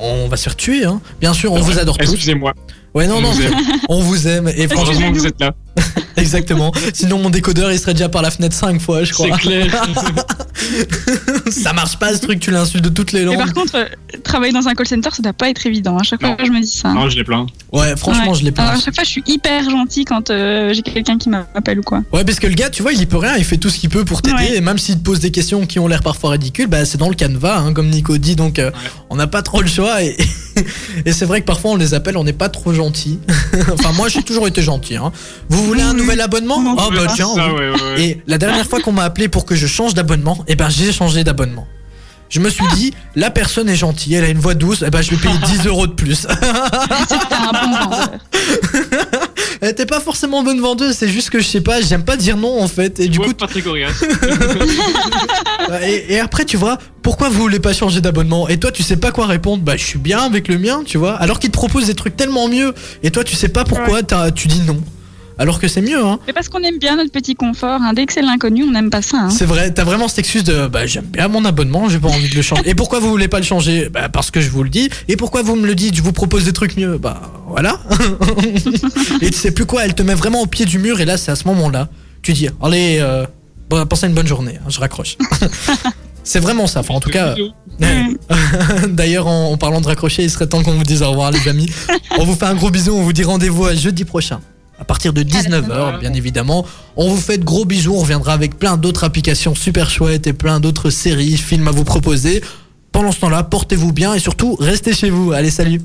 on va se faire tuer, hein. Bien sûr, on vous adore tous. excusez-moi. Ouais, non, on non, vous on vous aime. Et franchement, Heureusement que vous êtes là. exactement. Sinon, mon décodeur, il serait déjà par la fenêtre cinq fois, je C'est crois. clair. ça marche pas ce truc, tu l'insultes de toutes les langues. par contre, euh, travailler dans un call center, ça doit pas être évident. À chaque fois, Non. je me dis ça. non, je l'ai plein. Ouais, franchement, Ouais. je l'ai pas. Alors, à chaque fois, je suis hyper gentille quand euh, j'ai quelqu'un qui m'appelle ou quoi. Ouais, parce que le gars, tu vois, il y peut rien, il fait tout ce qu'il peut pour t'aider, Ouais. et même s'il te pose des questions qui ont l'air parfois ridicules, bah c'est dans le canevas, hein, comme Nico dit, donc euh, on n'a pas trop le choix, et, et c'est vrai que parfois on les appelle, on n'est pas trop gentil. enfin, moi j'ai toujours été gentil. Hein. Vous voulez un nouvel abonnement? Non, Oh bah tiens. Ça, oui. ouais, ouais, ouais. Et la dernière fois qu'on m'a appelé pour que je change d'abonnement, et ben j'ai changé d'abonnement. Je me suis dit, la personne est gentille, elle a une voix douce, et ben je vais payer 10 euros de plus. C'était un bon vendeur. Eh, T'es pas forcément bonne vendeuse, c'est juste que je sais pas, j'aime pas dire non en fait. Et du Ouais, coup, pas très coriace. et, et après tu vois, pourquoi vous voulez pas changer d'abonnement? Et toi tu sais pas quoi répondre? Bah je suis bien avec le mien, tu vois. Alors qu'il te propose des trucs tellement mieux. Et toi tu sais pas pourquoi t'as- tu dis non. Alors que c'est mieux, hein. Mais parce qu'on aime bien notre petit confort. hein. Dès que c'est l'inconnu, on n'aime pas ça. hein. C'est vrai, t'as vraiment cette excuse de bah j'aime bien mon abonnement, j'ai pas envie de le changer. Et pourquoi vous voulez pas le changer? Bah parce que je vous le dis. Et pourquoi vous me le dites? Je vous propose des trucs mieux. Bah voilà. et tu sais plus quoi, elle te met vraiment au pied du mur et là c'est à ce moment-là, tu dis allez, euh, bon, pensez à une bonne journée, hein, je raccroche. c'est vraiment ça. Enfin en tout cas. D'ailleurs, en, en parlant de raccrocher, il serait temps qu'on vous dise au revoir, les amis. On vous fait un gros bisou, on vous dit rendez-vous à jeudi prochain. À partir de 19h, bien évidemment. On vous fait de gros bisous. On reviendra avec plein d'autres applications super chouettes et plein d'autres séries, films à vous proposer. Pendant ce temps-là, portez-vous bien et surtout, restez chez vous. Allez, salut